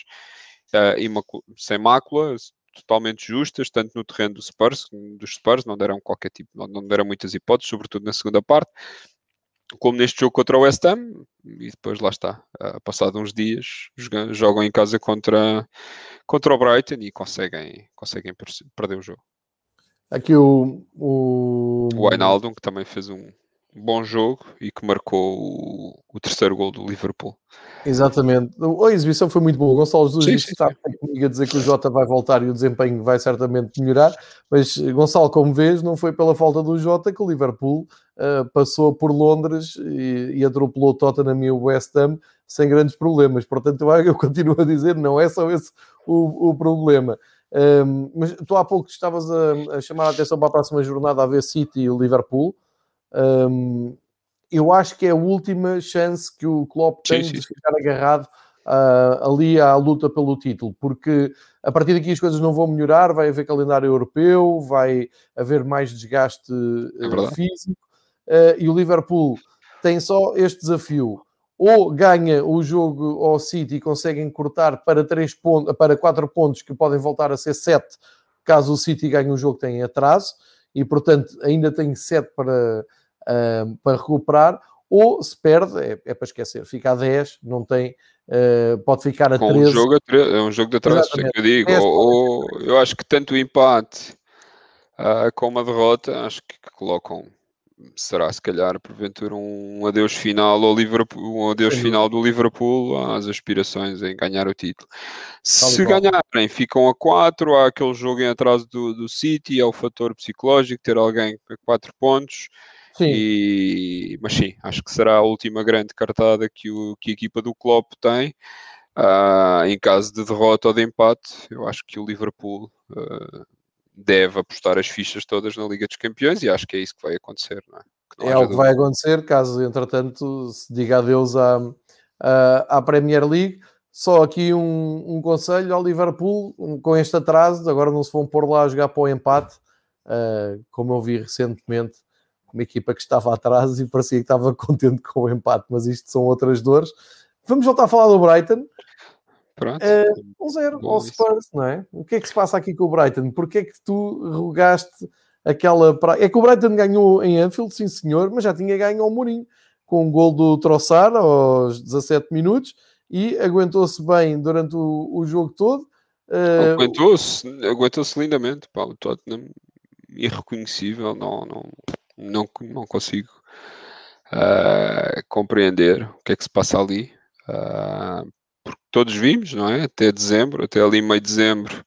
uh, sem mácula, totalmente justas, tanto no terreno do Spurs, dos Spurs, não deram qualquer tipo, não, não deram muitas hipóteses, sobretudo na segunda parte, como neste jogo contra o West Ham, e depois lá está, uh, passado uns dias, jogam, jogam em casa contra, contra o Brighton e conseguem, conseguem perder o jogo. Aqui o, o... o Wijnaldum, que também fez um, bom jogo e que marcou o, o, terceiro gol do Liverpool. Exatamente. A exibição foi muito boa. O Gonçalo Jesus está comigo a dizer que o Jota vai voltar e o desempenho vai certamente melhorar, mas Gonçalo, como vês, não foi pela falta do Jota que o Liverpool uh, passou por Londres e, e atropelou o Tottenham e o West Ham sem grandes problemas. Portanto, eu, [laughs] eu continuo a dizer, não é só esse o, o problema. Um, mas tu há pouco estavas a, a, chamar a atenção para a próxima jornada a ver City e Liverpool. Um, eu acho que é a última chance que o Klopp tem sim, sim. de ficar agarrado uh, ali à luta pelo título, porque a partir daqui as coisas não vão melhorar, vai haver calendário europeu, vai haver mais desgaste uh, físico, uh, e o Liverpool tem só este desafio. Ou ganha o jogo ao City e conseguem cortar para, três pontos, para quatro pontos que podem voltar a ser sete caso o City ganhe o jogo tem atraso e portanto ainda tem sete para, uh, para recuperar, ou se perde, é, é, para esquecer, fica a 10, não tem, uh, pode ficar a Com 13. Um jogo a 13 é um jogo de atraso, é que eu digo. Ou, ou, eu acho que tanto o empate uh, como a derrota, acho que colocam será se calhar porventura um adeus final ao Liverpool, um adeus Sim. final do Liverpool às aspirações em ganhar o título. Se ganharem, ficam a 4, há aquele jogo em atraso do, do City, há o fator psicológico, ter alguém a 4 pontos. Sim. E, mas sim, acho que será a última grande cartada que, o, que a equipa do Klopp tem. Uh, em caso de derrota ou de empate, eu acho que o Liverpool uh, deve apostar as fichas todas na Liga dos Campeões e acho que é isso que vai acontecer. É é o que vai acontecer caso, entretanto, se diga adeus à, à, à Premier League. Só aqui um, um conselho ao Liverpool, com este atraso, agora não se vão pôr lá a jogar para o empate, uh, como eu vi recentemente uma equipa que estava atrás e parecia que estava [laughs] contente com o empate, mas isto são outras dores. Vamos voltar a falar do Brighton. Pronto. Uh, um zero ao Spurs, não é? O que é que se passa aqui com o Brighton? Porquê é que tu rogaste aquela... Pra... É que o Brighton ganhou em Anfield, sim senhor, mas já tinha ganho ao Mourinho. com um gol do Troçar aos 17 minutos e aguentou-se bem durante o, o jogo todo. Uh... Aguentou-se, aguentou-se lindamente. Pá, o Tottenham irreconhecível, não, não, não, não consigo uh, compreender o que é que se passa ali. Uh, porque todos vimos, não é? Até dezembro, até ali meio de dezembro,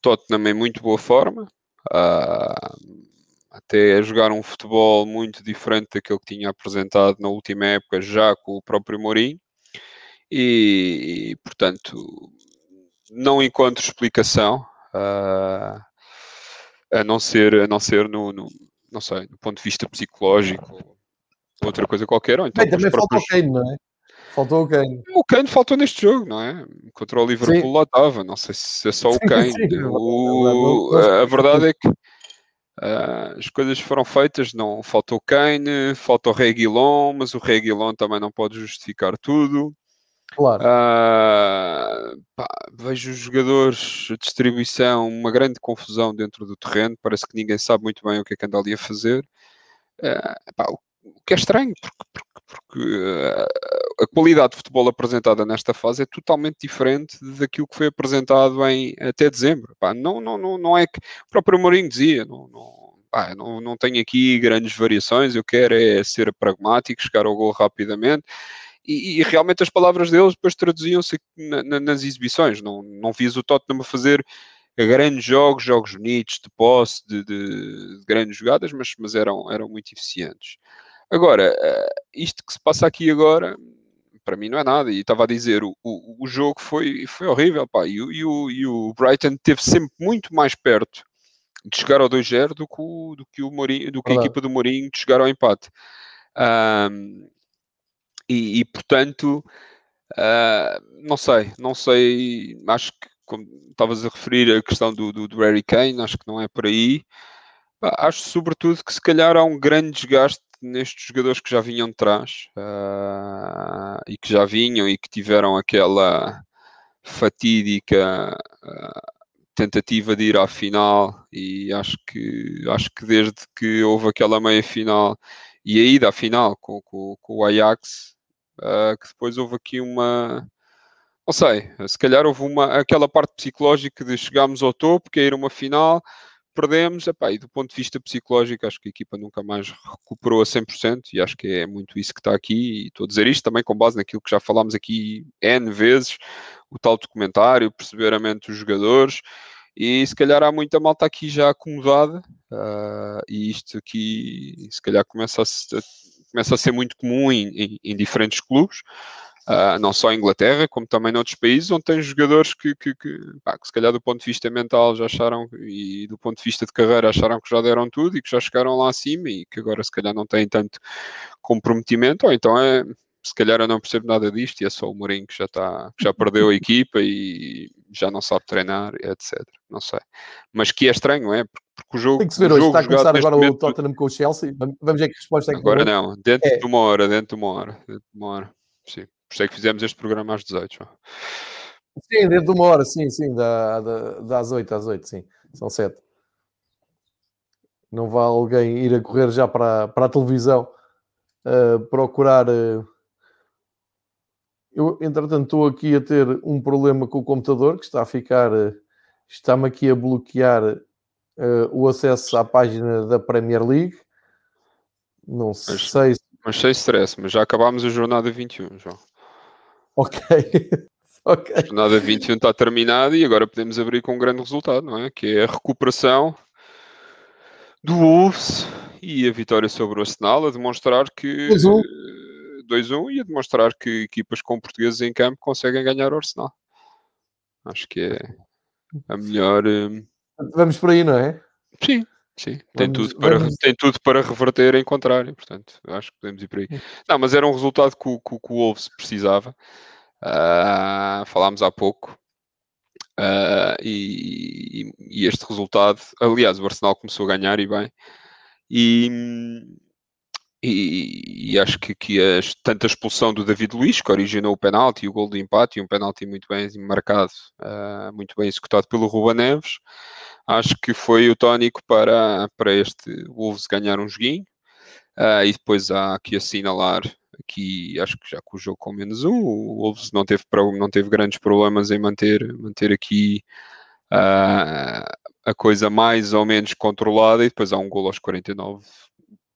Tottenham em muito boa forma. Uh, até a jogar um futebol muito diferente daquele que tinha apresentado na última época, já com o próprio Mourinho. E, e portanto, não encontro explicação uh, a não ser, a não ser no, no, não sei, do ponto de vista psicológico, outra coisa qualquer. Ou então Bem, também próprios... faltou o Kane, não é? Faltou o Kane. O Kane faltou neste jogo, não é? Contra o Liverpool sim. lá estava. Não sei se é só o [laughs] Kane. Sim, sim, o... A verdade é que Uh, as coisas foram feitas, não faltou Kane, faltou Reguilon, mas o Reguilon também não pode justificar tudo. Claro. Uh, pá, vejo os jogadores, a distribuição, uma grande confusão dentro do terreno. Parece que ninguém sabe muito bem o que é que anda ali a fazer. Uh, pá, o, que é estranho, porque, porque, porque a qualidade de futebol apresentada nesta fase é totalmente diferente daquilo que foi apresentado em até dezembro. Pá, não, não, não, não é que o próprio Mourinho dizia, não, não, não, não tenho aqui grandes variações, eu quero é ser pragmático, chegar ao gol rapidamente. E, e, realmente as palavras deles depois traduziam-se na, na, nas exibições. Não, não vias o Tottenham a fazer grandes jogos, jogos bonitos, de posse, de, de, de, grandes jogadas, mas, mas eram, eram muito eficientes. Agora, eh, isto que se passa aqui agora, para mim não é nada. E estava a dizer, o, o, o jogo foi, foi horrível, pá. E, e, o, e o Brighton teve sempre muito mais perto de chegar ao 2-0 do que, o, do que, o Mourinho, do que a equipa do Mourinho de chegar ao empate. Um, e, e, portanto, uh, não sei, não sei, acho que como estavas a referir a questão do, do, do Harry Kane, acho que não é por aí. Acho sobretudo que se calhar há um grande desgaste nestes jogadores que já vinham de trás uh, e que já vinham e que tiveram aquela fatídica uh, tentativa de ir à final e acho que acho que desde que houve aquela meia final e a ida à final com, com, com o Ajax uh, que depois houve aqui uma não sei, se calhar houve uma aquela parte psicológica de chegarmos ao topo, que é ir uma final perdemos, epá, e do ponto de vista psicológico, acho que a equipa nunca mais recuperou a 100%, e acho que é muito isso que está aqui, e estou a dizer isto também com base naquilo que já falámos aqui N vezes, o tal documentário, perceber a mente dos jogadores, e se calhar há muita malta aqui já acomodada, uh, e isto aqui se calhar começa a, começa a ser muito comum em, em, em diferentes clubes, Uh, não só em Inglaterra, como também noutros países, onde tem jogadores que, que, que, pá, que, se calhar do ponto de vista mental já acharam e do ponto de vista de carreira acharam que já deram tudo e que já chegaram lá acima e que agora se calhar não têm tanto comprometimento, ou então é se calhar eu não percebo nada disto e é só o Mourinho que já, está, que já perdeu a [laughs] equipa e já não sabe treinar, etc. Não sei. Mas que é estranho, é? Porque o jogo. Tem que se ver hoje. Está a começar agora momento, o Tottenham com o Chelsea. Vamos ver que resposta é que Agora não, dentro é. de uma hora, dentro de uma hora. Dentro de uma hora. Sim. Por isso é que fizemos este programa às 18. Sim, dentro de uma hora, sim, sim, da, da, das 8 às 8, sim. São 7. Não vai alguém ir a correr já para, para a televisão uh, procurar. Uh... Eu, entretanto, estou aqui a ter um problema com o computador que está a ficar. Uh, está-me aqui a bloquear o acesso à página da Premier League. Não mas, sei. Mas sem stress, mas já acabámos a jornada 21, João. Ok. [laughs] okay. A jornada 21 está terminada e agora podemos abrir com um grande resultado, não é? Que é a recuperação do Wolves e a vitória sobre o Arsenal, a demonstrar que 2-1 e a demonstrar que equipas com portugueses em campo conseguem ganhar o Arsenal. Acho que é a melhor. Hum, vamos por aí, não é? Sim, sim. Tem, vamos, tudo para, vamos... tem tudo para reverter em contrário, portanto, acho que podemos ir por aí. Não, mas era um resultado que o, que, que o Wolves precisava. Uh, falámos há pouco. Uh, e, e, este resultado, aliás, o Arsenal começou a ganhar e bem, e, e, e acho que, que a, tanto a expulsão do David Luiz, que originou o penalti, o gol de empate, e um penalti muito bem marcado, uh, muito bem executado pelo Ruba Neves, acho que foi o tónico para, para este Wolves ganhar um joguinho. Uh, e depois há aqui assinalar aqui acho que já com o jogo com menos um, o Wolves não teve, não teve grandes problemas em manter, manter aqui uh, a coisa mais ou menos controlada e depois há um gol aos 49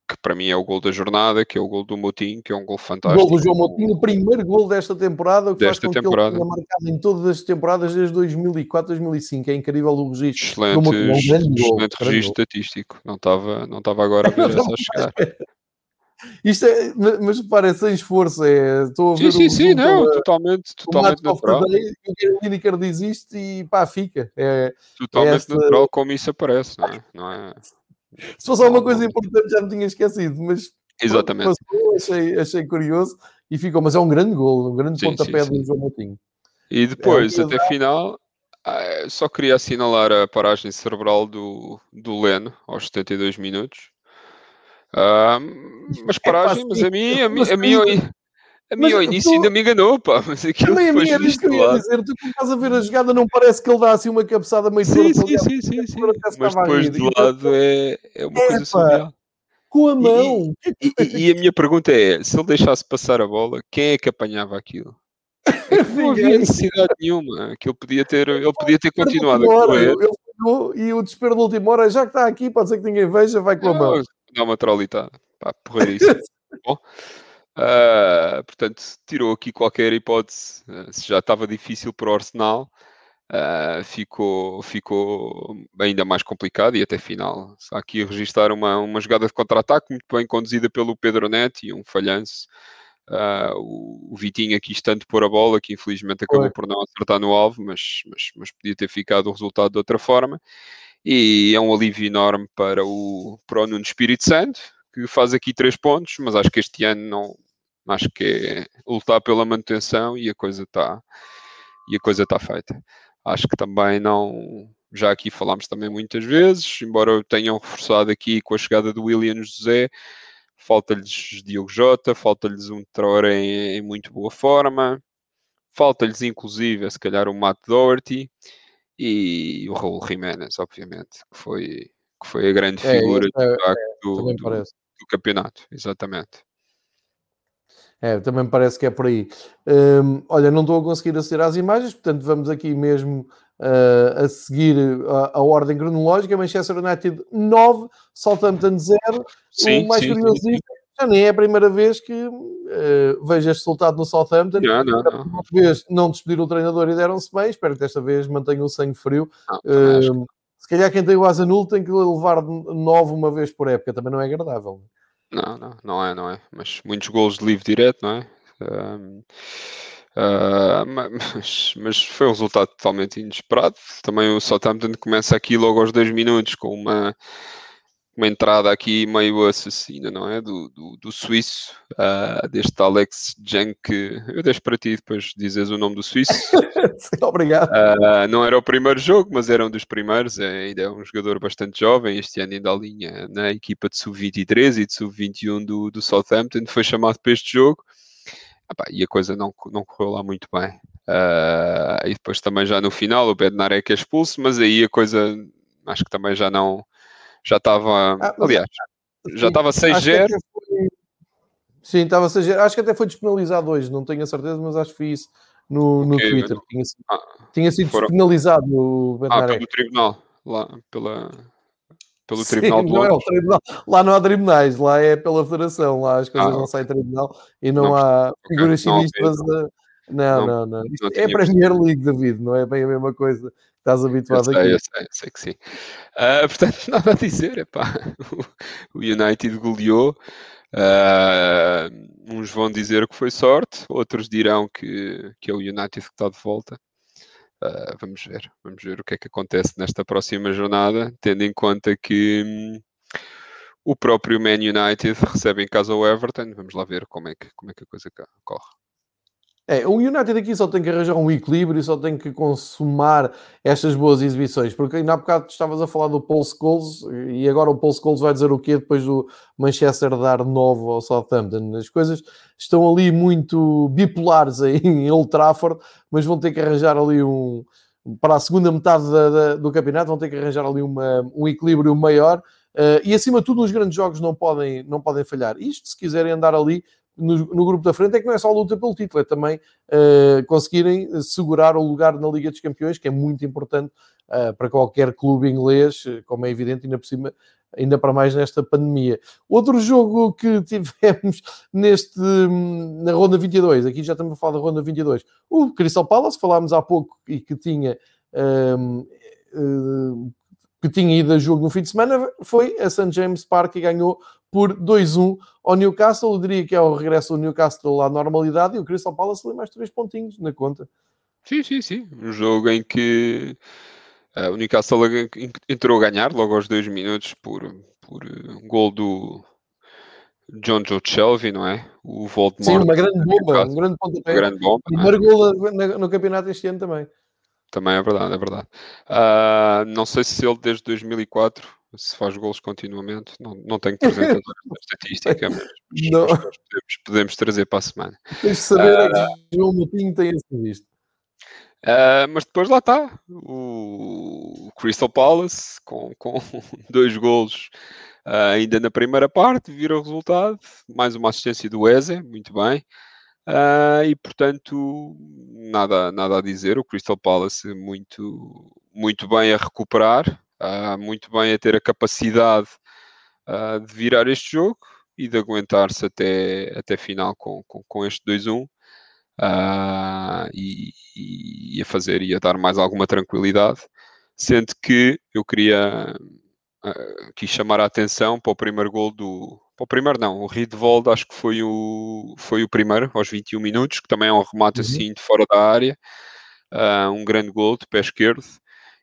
que para mim é o gol da jornada, que é o gol do Motinho, que é um gol fantástico. O gol do João Motinho, o primeiro gol desta temporada, que desta faz com temporada. que ele tenha marcado em todas as temporadas desde 2004, 2005. É incrível o registro. Excelente, do Motinho, é um excelente registro estatístico. Não estava, não estava agora a ver [laughs] essa chegar. Isto é, mas parece sem esforço, é, estou a ver sim, sim, sim, não, pela, totalmente, totalmente natural. O Lineker diz isto e pá, fica. É, totalmente é esta... natural como isso aparece, não é? Não é... Se fosse alguma coisa importante já me tinha esquecido, mas Exatamente. Passou, achei, achei curioso e ficou, mas é um grande gol, um grande sim, pontapé sim, sim. do João Moutinho. E depois, é até final, ah, só queria assinalar a paragem cerebral do, do Leno aos 72 minutos mas é paragem, mas a mim, a mim, a mim, a início tu... ainda me enganou, pá, [laughs] mas aquilo Também a mim que eu ia dizer, tu quando estás a ver a jogada não parece que ele dá assim uma cabeçada meio sim, sim, sim, sim, sim, mas depois de lado é, é uma coisa surreal. Com a mão. [laughs] E, e, e, a minha pergunta é, se ele deixasse passar a bola, quem é que apanhava aquilo? Não havia necessidade nenhuma. Que ele podia ter, ele podia ter continuado a correr. Ele, e o desespero da última hora, já que está aqui, pode ser que ninguém veja, vai com a mão dá uma trolitada. Pá, porreirice. [laughs] Bom, uh, portanto, tirou aqui qualquer hipótese. Uh, se já estava difícil para o Arsenal, uh, ficou, ficou ainda mais complicado e até final. Aqui a registrar uma, uma jogada de contra-ataque muito bem conduzida pelo Pedro Neto e um falhanço. O, o, Vitinho aqui estando por a bola, que infelizmente acabou Oi. por não acertar no alvo, mas, mas, mas podia ter ficado o resultado de outra forma e é um alívio enorme para o, para o Nuno Espírito Santo, que faz aqui três pontos, mas acho que este ano não acho que é lutar pela manutenção e a coisa está e a coisa está feita. Acho que também não já aqui falámos também muitas vezes, embora tenham reforçado aqui com a chegada do William José, falta-lhes Diogo Jota, falta-lhes um Traoré em, em, muito boa forma, falta-lhes inclusive, se calhar, o Matt Doherty, e o Raul Jiménez, obviamente, que foi, que foi a grande é, figura é, é, do, do, do, campeonato, exatamente. É, também parece que é por aí. Um, olha, não estou a conseguir aceder às imagens, portanto vamos aqui mesmo uh, a seguir a, a, ordem cronológica. Manchester United 9, Southampton 0. Sim, o mais sim, curioso sim, sim já nem é a primeira vez que uh, vejo este resultado no Southampton. Não, não, não. vez não despediram o treinador e deram-se bem. Espero que desta vez mantenham o sangue frio. uh, se calhar quem tem o asa nulo tem que levar nove uma vez por época. Também não é agradável. Não, não, não é, não é. Mas muitos gols de livre direto, não é? Uh, Uh, [laughs] mas, mas, foi um resultado totalmente inesperado. Também o Southampton começa aqui logo aos dois minutos com uma, uma entrada aqui meio assassina, não é? Do, do, do suíço, uh, deste Alex Jank, eu deixo para ti depois dizes o nome do suíço. [laughs] Obrigado. Uh, não era o primeiro jogo, mas era um dos primeiros, é, ainda é um jogador bastante jovem, este ano ainda alinha na equipa de sub-23 e de sub-21 do, do Southampton, foi chamado para este jogo, e a coisa não, não correu lá muito bem. Uh, e depois também já no final o Bednarek é expulso, mas aí a coisa acho que também já não já estava, ah, aliás, já estava 6-0. Sim, estava 6-0. Acho que até foi despenalizado hoje, não tenho a certeza, mas acho que foi isso no, no okay, Twitter. Tinha, ah, tinha sido foram... despenalizado no Ah, pelo tribunal, lá, pela, pelo Sim, tribunal não é tribunal. Lá não há tribunais, lá é pela federação, lá as coisas ah, não saem tribunal e não, não há figuras sinistras. Não, não, não. não. é a Premier League, David, não é bem a mesma coisa. Estás habituado eu sei, aqui. Eu sei, eu sei que sim. Uh, portanto, [laughs] nada a dizer. Epá. O United goleou. Uh, uns vão dizer que foi sorte, outros dirão que, que é o United que está de volta. Uh, vamos ver, vamos ver o que é que acontece nesta próxima jornada, tendo em conta que hum, o próprio Man United recebe em casa o Everton. Vamos lá ver como é que, como é que a coisa corre. É, o United aqui só tem que arranjar um equilíbrio, só tem que consumar estas boas exibições, porque ainda há bocado estavas a falar do Paul Scholes e agora o Paul Scholes vai dizer o quê depois do Manchester dar novo ao Southampton. As coisas estão ali muito bipolares aí [laughs] em Old Trafford, mas vão ter que arranjar ali um para a segunda metade da, da, do campeonato, vão ter que arranjar ali uma, um equilíbrio maior Uh, e acima de tudo, os grandes jogos não podem, não podem falhar. Isto, se quiserem andar ali no, no, grupo da frente, é que não é só a luta pelo título, é também uh, conseguirem segurar o lugar na Liga dos Campeões, que é muito importante uh, para qualquer clube inglês, como é evidente, ainda por cima ainda para mais nesta pandemia. Outro jogo que [laughs] tivemos neste, na ronda 22, aqui já estamos a falar da ronda 22, o Crystal Palace, falámos há pouco e que tinha um, uh, que tinha ido a jogo no fim de semana, foi a St. James Park e ganhou por 2-1 ao Newcastle. Eu diria que é o regresso do Newcastle à normalidade e o Crystal Palace ali mais três pontinhos na conta. Sim, sim, sim. Um jogo em que uh, o Newcastle entrou a ganhar logo aos dois minutos por, por uh, um gol do John Joe Shelby, não é? O Voldemort. Sim, uma grande bomba, um grande pontapé. Uma grande bomba. E é? gol no campeonato este ano também. Também é verdade, é verdade. Uh, não sei se ele desde 2004 se faz gols continuamente, não, não tenho presente a estatística, [laughs] mas, não. podemos, podemos, trazer para a semana. Tens de saber uh, que João Moutinho tem esse visto. Uh, mas depois lá está o Crystal Palace com, com [laughs] dois golos uh, ainda na primeira parte, vira o resultado, mais uma assistência do Eze, muito bem. Uh, e portanto, nada, nada a dizer. O Crystal Palace muito, muito bem a recuperar, uh, muito bem a ter a capacidade uh, de virar este jogo e de aguentar-se até, até final com, com, com este 2-1 e, e, a fazer e a dar mais alguma tranquilidade. Sendo que eu queria quis chamar a atenção para o primeiro gol do, para o primeiro não, o Riedvold acho que foi o, foi o primeiro, aos 21 minutos, que também é um remate uhum. assim de fora da área, uh, um grande gol de pé esquerdo,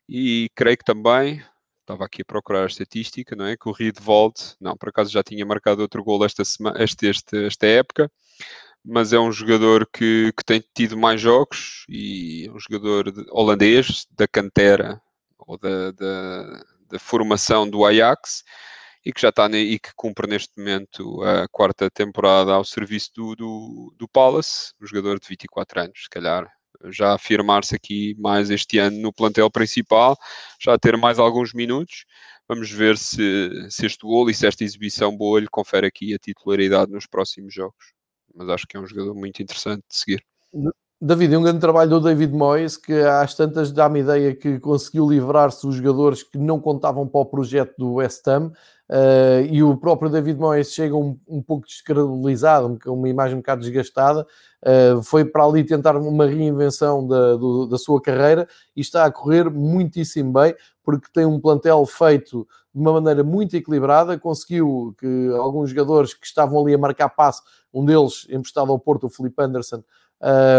e creio que também, estava aqui a procurar a estatística, não é, que o Riedvold, não, por acaso já tinha marcado outro gol esta, semana, este, este, esta época, mas é um jogador que, que tem tido mais jogos, e é um jogador de, holandês, da cantera, ou da, da, da formação do Ajax, e que já está e que cumpre neste momento a quarta temporada ao serviço do, do, do Palace, um jogador de 24 anos, se calhar já afirmar-se aqui mais este ano no plantel principal, já ter mais alguns minutos. Vamos ver se, se este gol e se esta exibição boa lhe confere aqui a titularidade nos próximos jogos. Mas acho que é um jogador muito interessante de seguir. David, um grande trabalho do David Moyes, que às tantas dá-me ideia que conseguiu livrar-se dos jogadores que não contavam para o projeto do West Ham, Uh, e o próprio David Moyes chega um, um pouco descredibilizado, uma imagem um bocado desgastada, uh, foi para ali tentar uma reinvenção da, do, da sua carreira e está a correr muitíssimo bem, porque tem um plantel feito de uma maneira muito equilibrada, conseguiu que alguns jogadores que estavam ali a marcar passo, um deles emprestado ao Porto, o Felipe Anderson,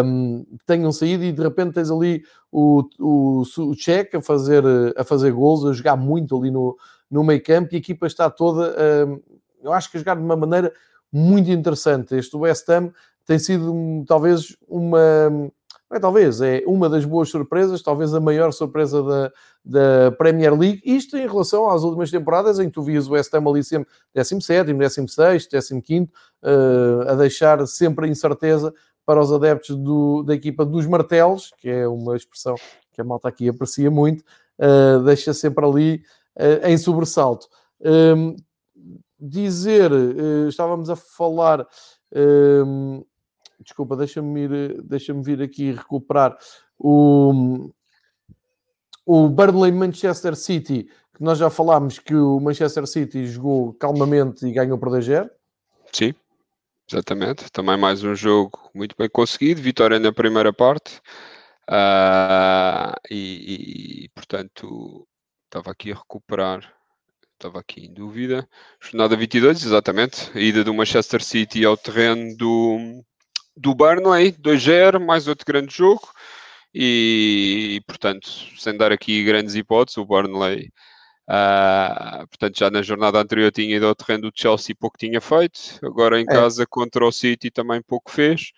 um, tenham saído e de repente tens ali o, o, o Cheque a fazer, a fazer gols, a jogar muito ali no, no meio campo e a equipa está toda, hum, eu acho que a jogar de uma maneira muito interessante. Este West Ham tem sido talvez uma, não é talvez, é uma das boas surpresas, talvez a maior surpresa da, da Premier League. Isto em relação às últimas temporadas em que tu vias o West Ham ali sempre 17, 16, 15, uh, a deixar sempre a incerteza para os adeptos do, da equipa dos martelos, que é uma expressão que a malta aqui aprecia muito, uh, deixa sempre ali uh, em sobressalto. Um, dizer, uh, estávamos a falar, um, desculpa, deixa-me ir, deixa vir aqui recuperar o, o Burnley Manchester City, que nós já falámos que o Manchester City jogou calmamente e ganhou por 2 Sim, exatamente. Também mais um jogo muito bem conseguido, vitória na primeira parte. Uh, e, e, portanto Estava aqui a recuperar. Estava aqui em dúvida. Jornada 22, exatamente. A ida do Manchester City ao terreno do, do Burnley, 2-0, mais outro grande jogo. E, portanto, sem dar aqui grandes hipóteses, o Burnley, uh, portanto, já na jornada anterior tinha ido ao terreno do Chelsea pouco tinha feito. Agora em é. casa contra o City também pouco fez.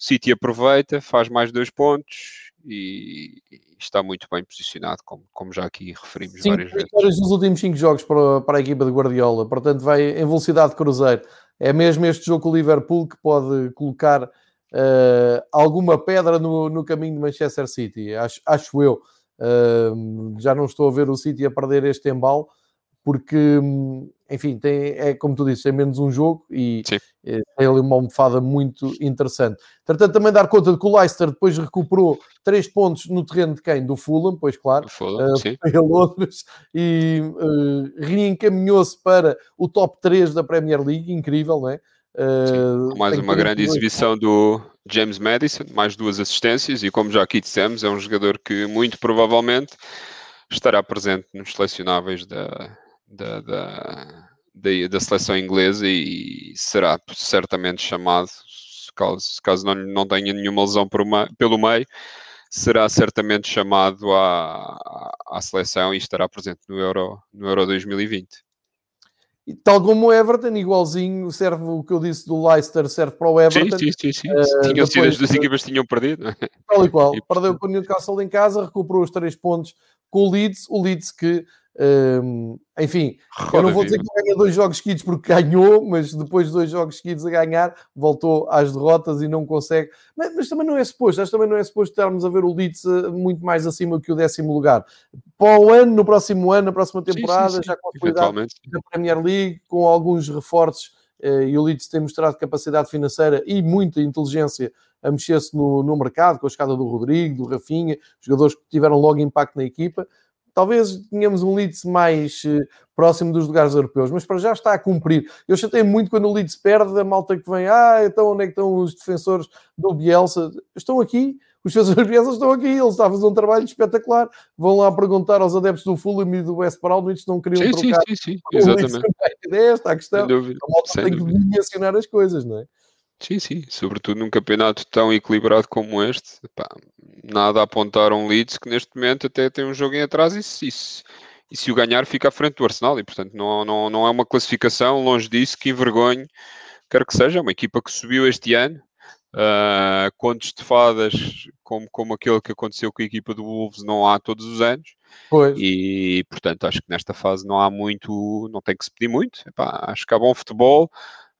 O City aproveita, faz mais dois pontos e, está muito bem posicionado, como, como já aqui referimos cinco várias vezes. nos últimos cinco jogos para, para a equipa de Guardiola, portanto vai em velocidade de cruzeiro. É mesmo este jogo com o Liverpool que pode colocar uh, alguma pedra no, no caminho de Manchester City, acho, acho eu. Uh, já não estou a ver o City a perder este embalo, porque, hum, enfim, tem, é como tu disse, é menos um jogo e Sim. Eh, tem ali uma almofada muito interessante. Portanto, também dar conta de que o Leicester depois recuperou três pontos no terreno de quem? Do Fulham, pois claro, Fulham, uh, Londres e uh, reencaminhou-se para o top 3 da Premier League, incrível, não é? Uh, mais uma grande exibição do James Madison, mais duas assistências, e como já aqui dissemos, é um jogador que muito provavelmente estará presente nos selecionáveis da, da, da, da, seleção inglesa e será certamente chamado, caso, caso não, não tenha nenhuma lesão pelo meio, será certamente chamado à, à seleção e estará presente no Euro, no Euro 2020. E, tal como o Everton, igualzinho, serve o que eu disse do Leicester, serve para o Everton. Sim, sim, sim. sim. Uh, tinham sido as duas equipas tinham perdido. É? Tal e qual. E, Perdeu com o Newcastle em casa, recuperou os três pontos com o Leeds. O Leeds que um, enfim, Roda eu não vou dizer que ganha dois jogos seguidos porque ganhou, mas depois de dois jogos seguidos a ganhar, voltou às derrotas e não consegue. Mas, mas também não é suposto, acho também não é suposto estarmos a ver o Leeds eh, muito mais acima que o décimo lugar. Para o ano, no próximo ano, na próxima temporada, sim, sim, sim. já com a qualidade da Premier League, com alguns reforços, eh, e o Leeds tem mostrado capacidade financeira e muita inteligência a mexer-se no, no mercado, com a escada do Rodrigo, do Rafinha, jogadores que tiveram logo impacto na equipa talvez tenhamos um Leeds mais uh, próximo dos lugares europeus, mas para já está a cumprir. Eu chatei muito quando o Leeds perde, a malta que vem, ah, então onde é que estão os defensores do Bielsa? Estão aqui, os defensores do Bielsa estão aqui, eles estão a fazer um trabalho espetacular. Vão lá perguntar aos adeptos do Fulham e do West Brom, eles não queriam sim, trocar. Sim, sim, sim, exatamente. É esta a questão. A malta tem que dimensionar as coisas, não é? Sim, sim, sobretudo num campeonato tão equilibrado como este, pá, nada a apontar a um Leeds que neste momento até tem um jogo em atrás e se, e se, e se o ganhar fica à frente do Arsenal e portanto não, não, não é uma classificação longe disso que envergonhe, quer que seja, é uma equipa que subiu este ano, uh, contos de fadas como, como aquele que aconteceu com a equipa do Wolves não há todos os anos pois. e portanto acho que nesta fase não há muito, não tem que se pedir muito, Epá, acho que há bom futebol,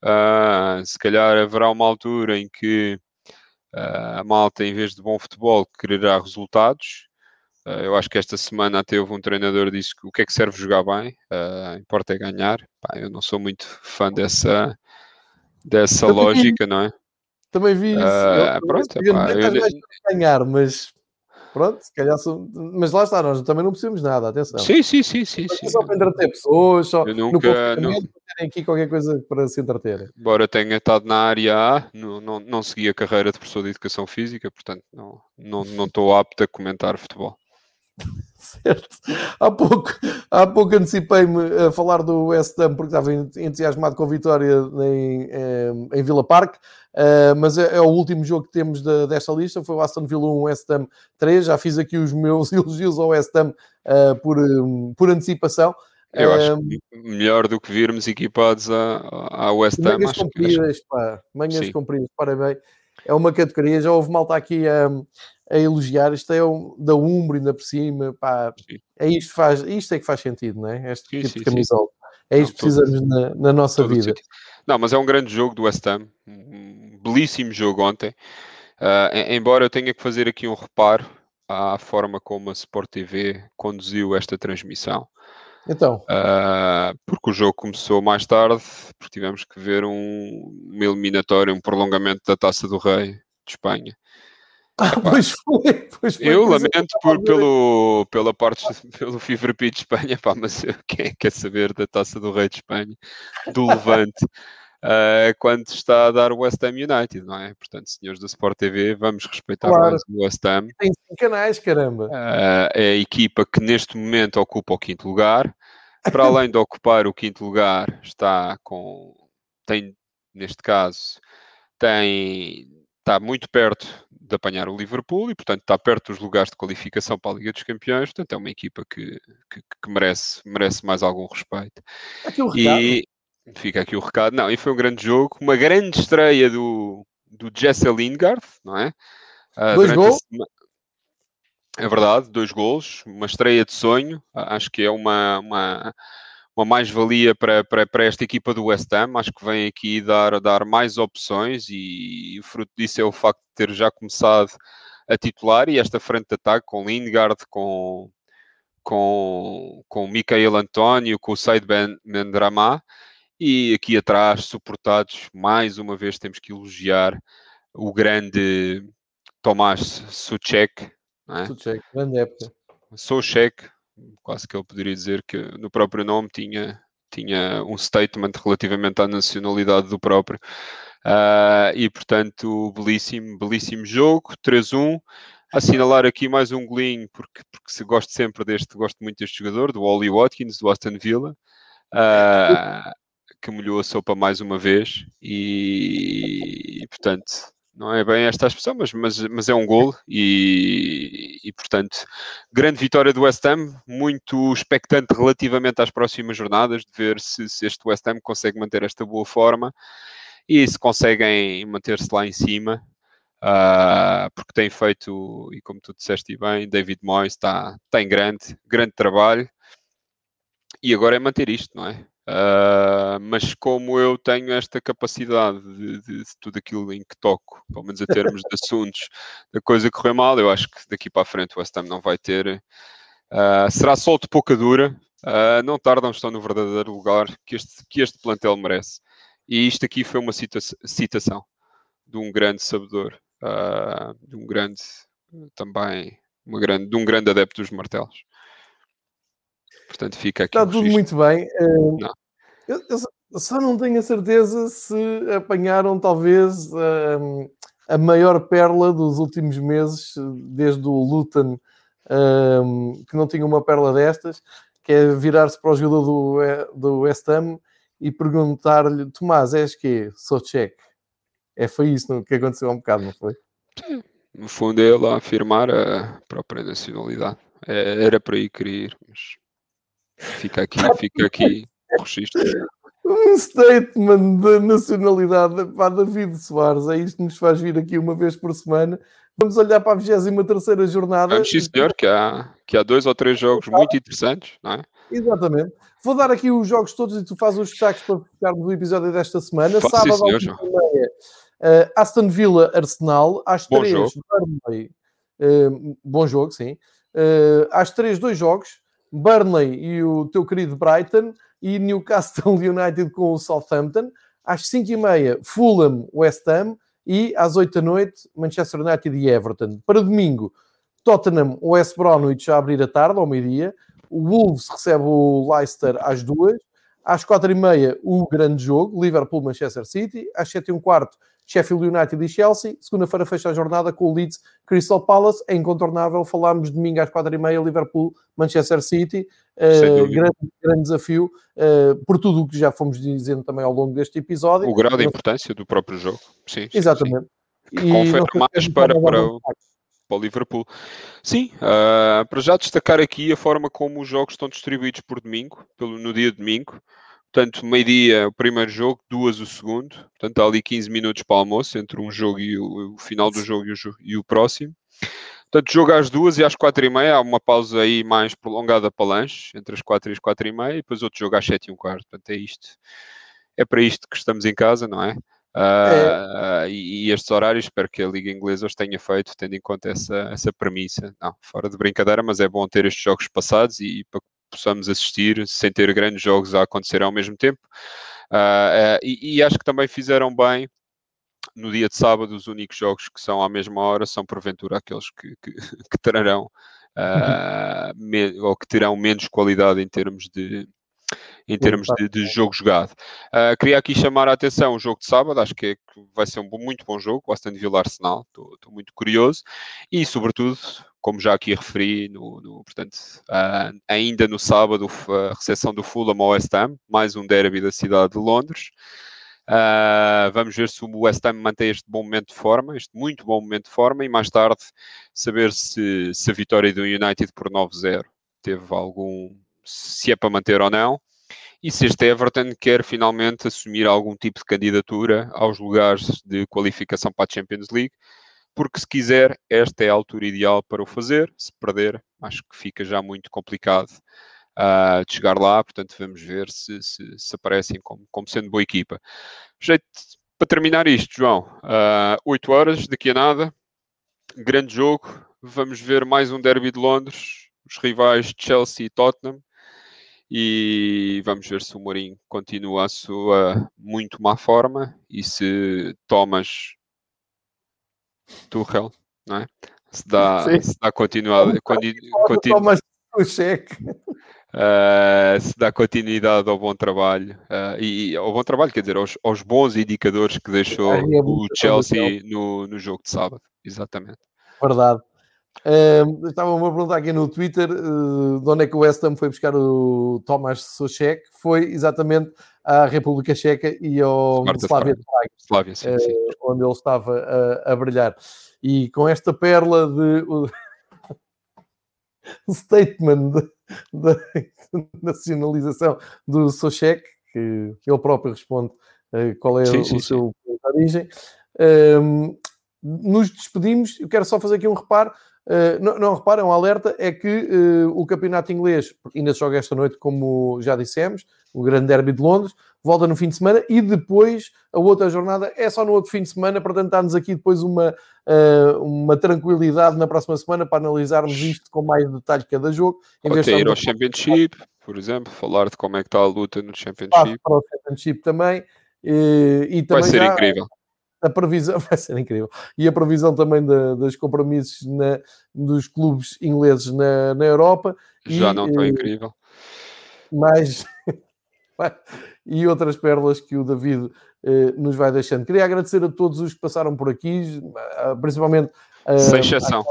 Uh, se calhar haverá uma altura em que uh, a malta, em vez de bom futebol, quererá resultados. Uh, eu acho que esta semana até houve um treinador que disse que o que é que serve jogar bem, importa é ganhar. Pá, eu não sou muito fã dessa, dessa lógica, não é? Também vi isso. Uh, pronto, eu, pá, eu, ganhar, mas pronto, se calhar são... Mas lá está, nós também não precisamos nada, atenção. Sim, sim, sim, sim. sim. Só para entreter pessoas, só eu nunca, no não... terem aqui qualquer coisa para se entreter. Embora tenha estado na área A, não, não, não segui a carreira de professor de Educação Física, portanto não, não, não estou apto a comentar futebol. [laughs] Certo. Há pouco, há pouco antecipei-me a falar do West Ham porque estava entusiasmado com a vitória em, em Vila Park, uh, mas é, é, o último jogo que temos de, desta lista. Foi o Aston Villa 1, West Ham 3. Já fiz aqui os meus [laughs] elogios ao West Ham uh, por, um, por antecipação. Eu acho que melhor do que virmos equipados à, West Ham. Manhas compridas, acho... pá. Manhas compridas, parabéns. É uma categoria, já houve malta aqui a. Um, a elogiar, isto é o, da Umbro ainda por cima, pá, é isto, faz, isto é que faz sentido, não é? Este sim, tipo sim, de camisola. É isto que precisamos na, na, nossa vida. Não, mas é um grande jogo do West Ham, um belíssimo jogo ontem. Uh, embora eu tenha que fazer aqui um reparo à forma como a Sport TV conduziu esta transmissão. Então. Uh, porque o jogo começou mais tarde, porque tivemos que ver um, uma eliminatória, um prolongamento da Taça do Rei de Espanha. Ah, pois foi, pois foi. Eu lamento por, pelo, pela parte [laughs] pelo Fever Pitch de Espanha, pá, mas [laughs] quem é quer saber da taça do Rei de Espanha, do Levante, uh, [laughs] quando está a dar o West Ham United, não é? Portanto, senhores da Sport TV, vamos respeitar claro. mais o West Ham. Tem canais, caramba. Uh, é a equipa que neste momento ocupa o quinto lugar. Para além de ocupar o quinto lugar, está com. tem, neste caso, tem está muito perto de apanhar o Liverpool e, portanto, está perto dos lugares de qualificação para a Liga dos Campeões. Portanto, é uma equipa que, que, que merece, merece mais algum respeito. Aqui o recado. E fica aqui o recado. Não, e foi um grande jogo, uma grande estreia do, do Jesse Lingard, não é? Uh, dois gols? É verdade, dois gols, uma estreia de sonho. Acho que é uma, uma uma mais-valia para, para, para, esta equipa do West Ham. Acho que vem aqui dar, dar mais opções e, e o fruto disso é o facto de ter já começado a titular e esta frente de ataque com Lingard, com, com, com o Micael António, com o Said Ben Mendrama, e aqui atrás, suportados, mais uma vez temos que elogiar o grande Tomás Suchek. É? Suchek, grande época. Suchek, quase que ele poderia dizer que no próprio nome tinha, tinha um statement relativamente à nacionalidade do próprio. Uh, e portanto, belíssimo, belíssimo jogo, 3-1. Assinalar aqui mais um golinho, porque, porque se gosto sempre deste, gosto muito deste jogador, do Ollie Watkins, do Aston Villa, uh, que molhou a sopa mais uma vez e, e portanto, não é bem esta a expressão, mas, mas, mas é um gol e, e, portanto, grande vitória do West Ham, muito expectante relativamente às próximas jornadas, de ver se, se este West Ham consegue manter esta boa forma e se conseguem manter-se lá em cima, uh, porque tem feito, e como tu disseste bem, David Moyes está, está em grande, grande trabalho, e agora é manter isto, não é? Uh, mas como eu tenho esta capacidade de, de, de, tudo aquilo em que toco, pelo menos em termos de assuntos, [laughs] da coisa correr mal, eu acho que daqui para a frente o West Ham não vai ter. Uh, será solto pouca dura, uh, não tardam, estão no verdadeiro lugar que este, que este plantel merece. E isto aqui foi uma cita citação de um grande sabedor, de um grande, também, uma grande, de um grande adepto dos martelos. Portanto, fica aqui. Está tudo muito bem. Uh, eu, eu, só não tenho a certeza se apanharam, talvez, uh, a maior perla dos últimos meses, desde o Luton, uh, que não tinha uma perla destas, que é virar-se para o jogador do, do West Ham e perguntar-lhe: Tomás, és que Sou cheque. É, foi isso que aconteceu há um bocado, não foi? Sim. No fundo, é ele a afirmar a própria nacionalidade. É, era para aí querer ir, mas Fica aqui, fica aqui registro. Um statement da nacionalidade para David Soares. É isto que nos faz vir aqui uma vez por semana. Vamos olhar para a 23 jornada. Vamos, sim, senhor, que há, que há dois ou três jogos muito interessantes, não é? Exatamente. Vou dar aqui os jogos todos e tu fazes os destaques para ficarmos no episódio desta semana. Faço Sábado, sim, senhor, uh, Aston Villa, Arsenal. Às bom três, jogo. Burnley. Uh, bom jogo, sim. Uh, às três, dois jogos. Burnley e o teu querido Brighton e Newcastle [laughs] United com o Southampton. Às 5h30, Fulham, West Ham e às 8 da noite, Manchester United e Everton. Para domingo, Tottenham, West Bromwich a abrir a tarde, ao meio-dia. O Wolves recebe o Leicester às 2 às 4h30, o grande jogo, Liverpool-Manchester City. Às 7h15, Sheffield United e Chelsea. Segunda-feira fecha a jornada com o Leeds Crystal Palace. É incontornável. Falámos domingo às 4h30, Liverpool, Manchester City. Uh, grande, grande, desafio, uh, por tudo o que já fomos dizendo também ao longo deste episódio. O grau de importância do próprio jogo. Sim, Exatamente. Sim. E Confere mais para, para, o, para o Liverpool. Sim, uh, para já destacar aqui a forma como os jogos estão distribuídos por domingo, pelo, no dia de domingo. Portanto, meio-dia o primeiro jogo, duas o segundo. Portanto, há ali 15 minutos para o almoço entre um jogo e o, o final do jogo e o, e o, próximo. Portanto, jogo às duas e às quatro e meia. Há uma pausa aí mais prolongada para lanche, entre as quatro e as quatro e meia. E depois outro jogo às sete e um quarto. Portanto, é isto. É para isto que estamos em casa, não é? Uh, é. E, e, estes horários, espero que a Liga Inglesa os tenha feito, tendo em conta essa, essa premissa. Não, fora de brincadeira, mas é bom ter estes jogos passados e, e para possamos assistir sem ter grandes jogos a acontecer ao mesmo tempo. Uh, uh, e, e, acho que também fizeram bem no dia de sábado. Os únicos jogos que são à mesma hora são, porventura, aqueles que, que, [laughs] que terão uh, [laughs] me, ou que terão menos qualidade em termos de, em termos de, de jogo jogado. Uh, queria aqui chamar a atenção o jogo de sábado, acho que, é, que vai ser um muito bom jogo, o Aston Villa Arsenal, estou muito curioso, e sobretudo, como já aqui referi, no, no portanto, uh, ainda no sábado, a recepção do Fulham ao West Ham, mais um derby da cidade de Londres. Uh, vamos ver se o West Ham mantém este bom momento de forma, este muito bom momento de forma, e mais tarde saber se, se a vitória do United por 9-0 teve algum, se é para manter ou não, e se este Everton quer finalmente assumir algum tipo de candidatura aos lugares de qualificação para a Champions League, porque se quiser, esta é a altura ideal para o fazer. Se perder, acho que fica já muito complicado uh, de chegar lá, portanto vamos ver se, se, se aparecem como, como, sendo boa equipa. Jeito para terminar isto, João, uh, ah, 8 horas, daqui a nada, grande jogo, vamos ver mais um derby de Londres, os rivais Chelsea e Tottenham. E vamos ver se o Mourinho continua a sua muito má forma e se Thomas Tuchel, não é? Se dá, [laughs] se dá continuidade. Uh, [laughs] se dá continuidade ao bom trabalho uh, e, e, ao bom trabalho, quer dizer, aos, aos bons indicadores que deixou o Chelsea no, no jogo de sábado, exatamente. Verdade. Uh, Estavam-me a perguntar aqui no Twitter uh, de onde é que o West Ham foi buscar o Tomás Sochek. Foi exatamente à República Checa e ao Slavia de Praga, Slavia, sim, sim. onde ele estava a, a brilhar. E com esta perla de [laughs] statement da [laughs] nacionalização do Sochek, que ele próprio responde uh, qual é sim, o, sim, seu origem. Um, nos despedimos, eu quero só fazer aqui um reparo. Uh, não, não reparem, um alerta é que uh, o campeonato inglês ainda se joga esta noite, como já dissemos, o grande derby de Londres, volta no fim de semana e depois a outra jornada é só no outro fim de semana, portanto dá-nos aqui depois uma, uh, uma tranquilidade na próxima semana para analisarmos isto com mais detalhe cada jogo. Em de ir ao Championship, por exemplo, falar de como é que está a luta no Championship. Para o Championship também. E, e também Vai ser já, incrível a previsão [laughs] vai ser incrível. E a previsão também da, dos compromissos na, dos clubes ingleses na, na Europa. Já e, não está incrível. Mais [laughs] e outras pérolas que o David eh, nos vai deixando. Queria agradecer a todos os que passaram por aqui, principalmente. sem exceção.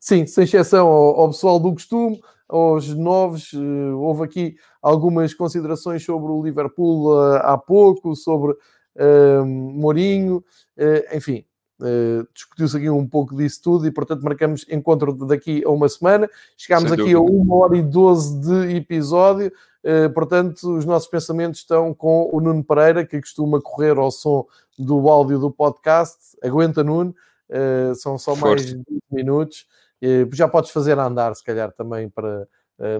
Sim, sem exceção ao, ao, pessoal do costume, aos novos. houve aqui algumas considerações sobre o Liverpool há pouco, sobre uh, Mourinho, uh, enfim, uh, discutiu-se aqui um pouco disso tudo e, portanto, marcamos encontro daqui a uma semana. Chegámos aqui a uma hora e doze de episódio, uh, portanto, os nossos pensamentos estão com o Nuno Pereira, que costuma correr ao som do áudio do podcast. Aguenta, Nuno, uh, são só Força. mais 20 minutos. já podes fazer a andar, se calhar, também, para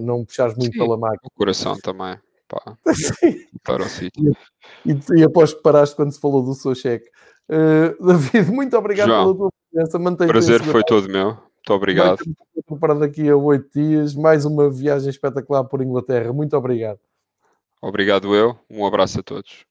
não puxares muito Sim, pela máquina. O coração também. Pá, [laughs] para o sítio. E, e, após que paraste quando se falou do seu cheque. Uh, [laughs] David, muito obrigado João, pela tua presença. O prazer foi todo meu. Muito obrigado. Para daqui a oito dias, mais uma viagem espetacular por Inglaterra. Muito obrigado. Obrigado eu. Um abraço a todos.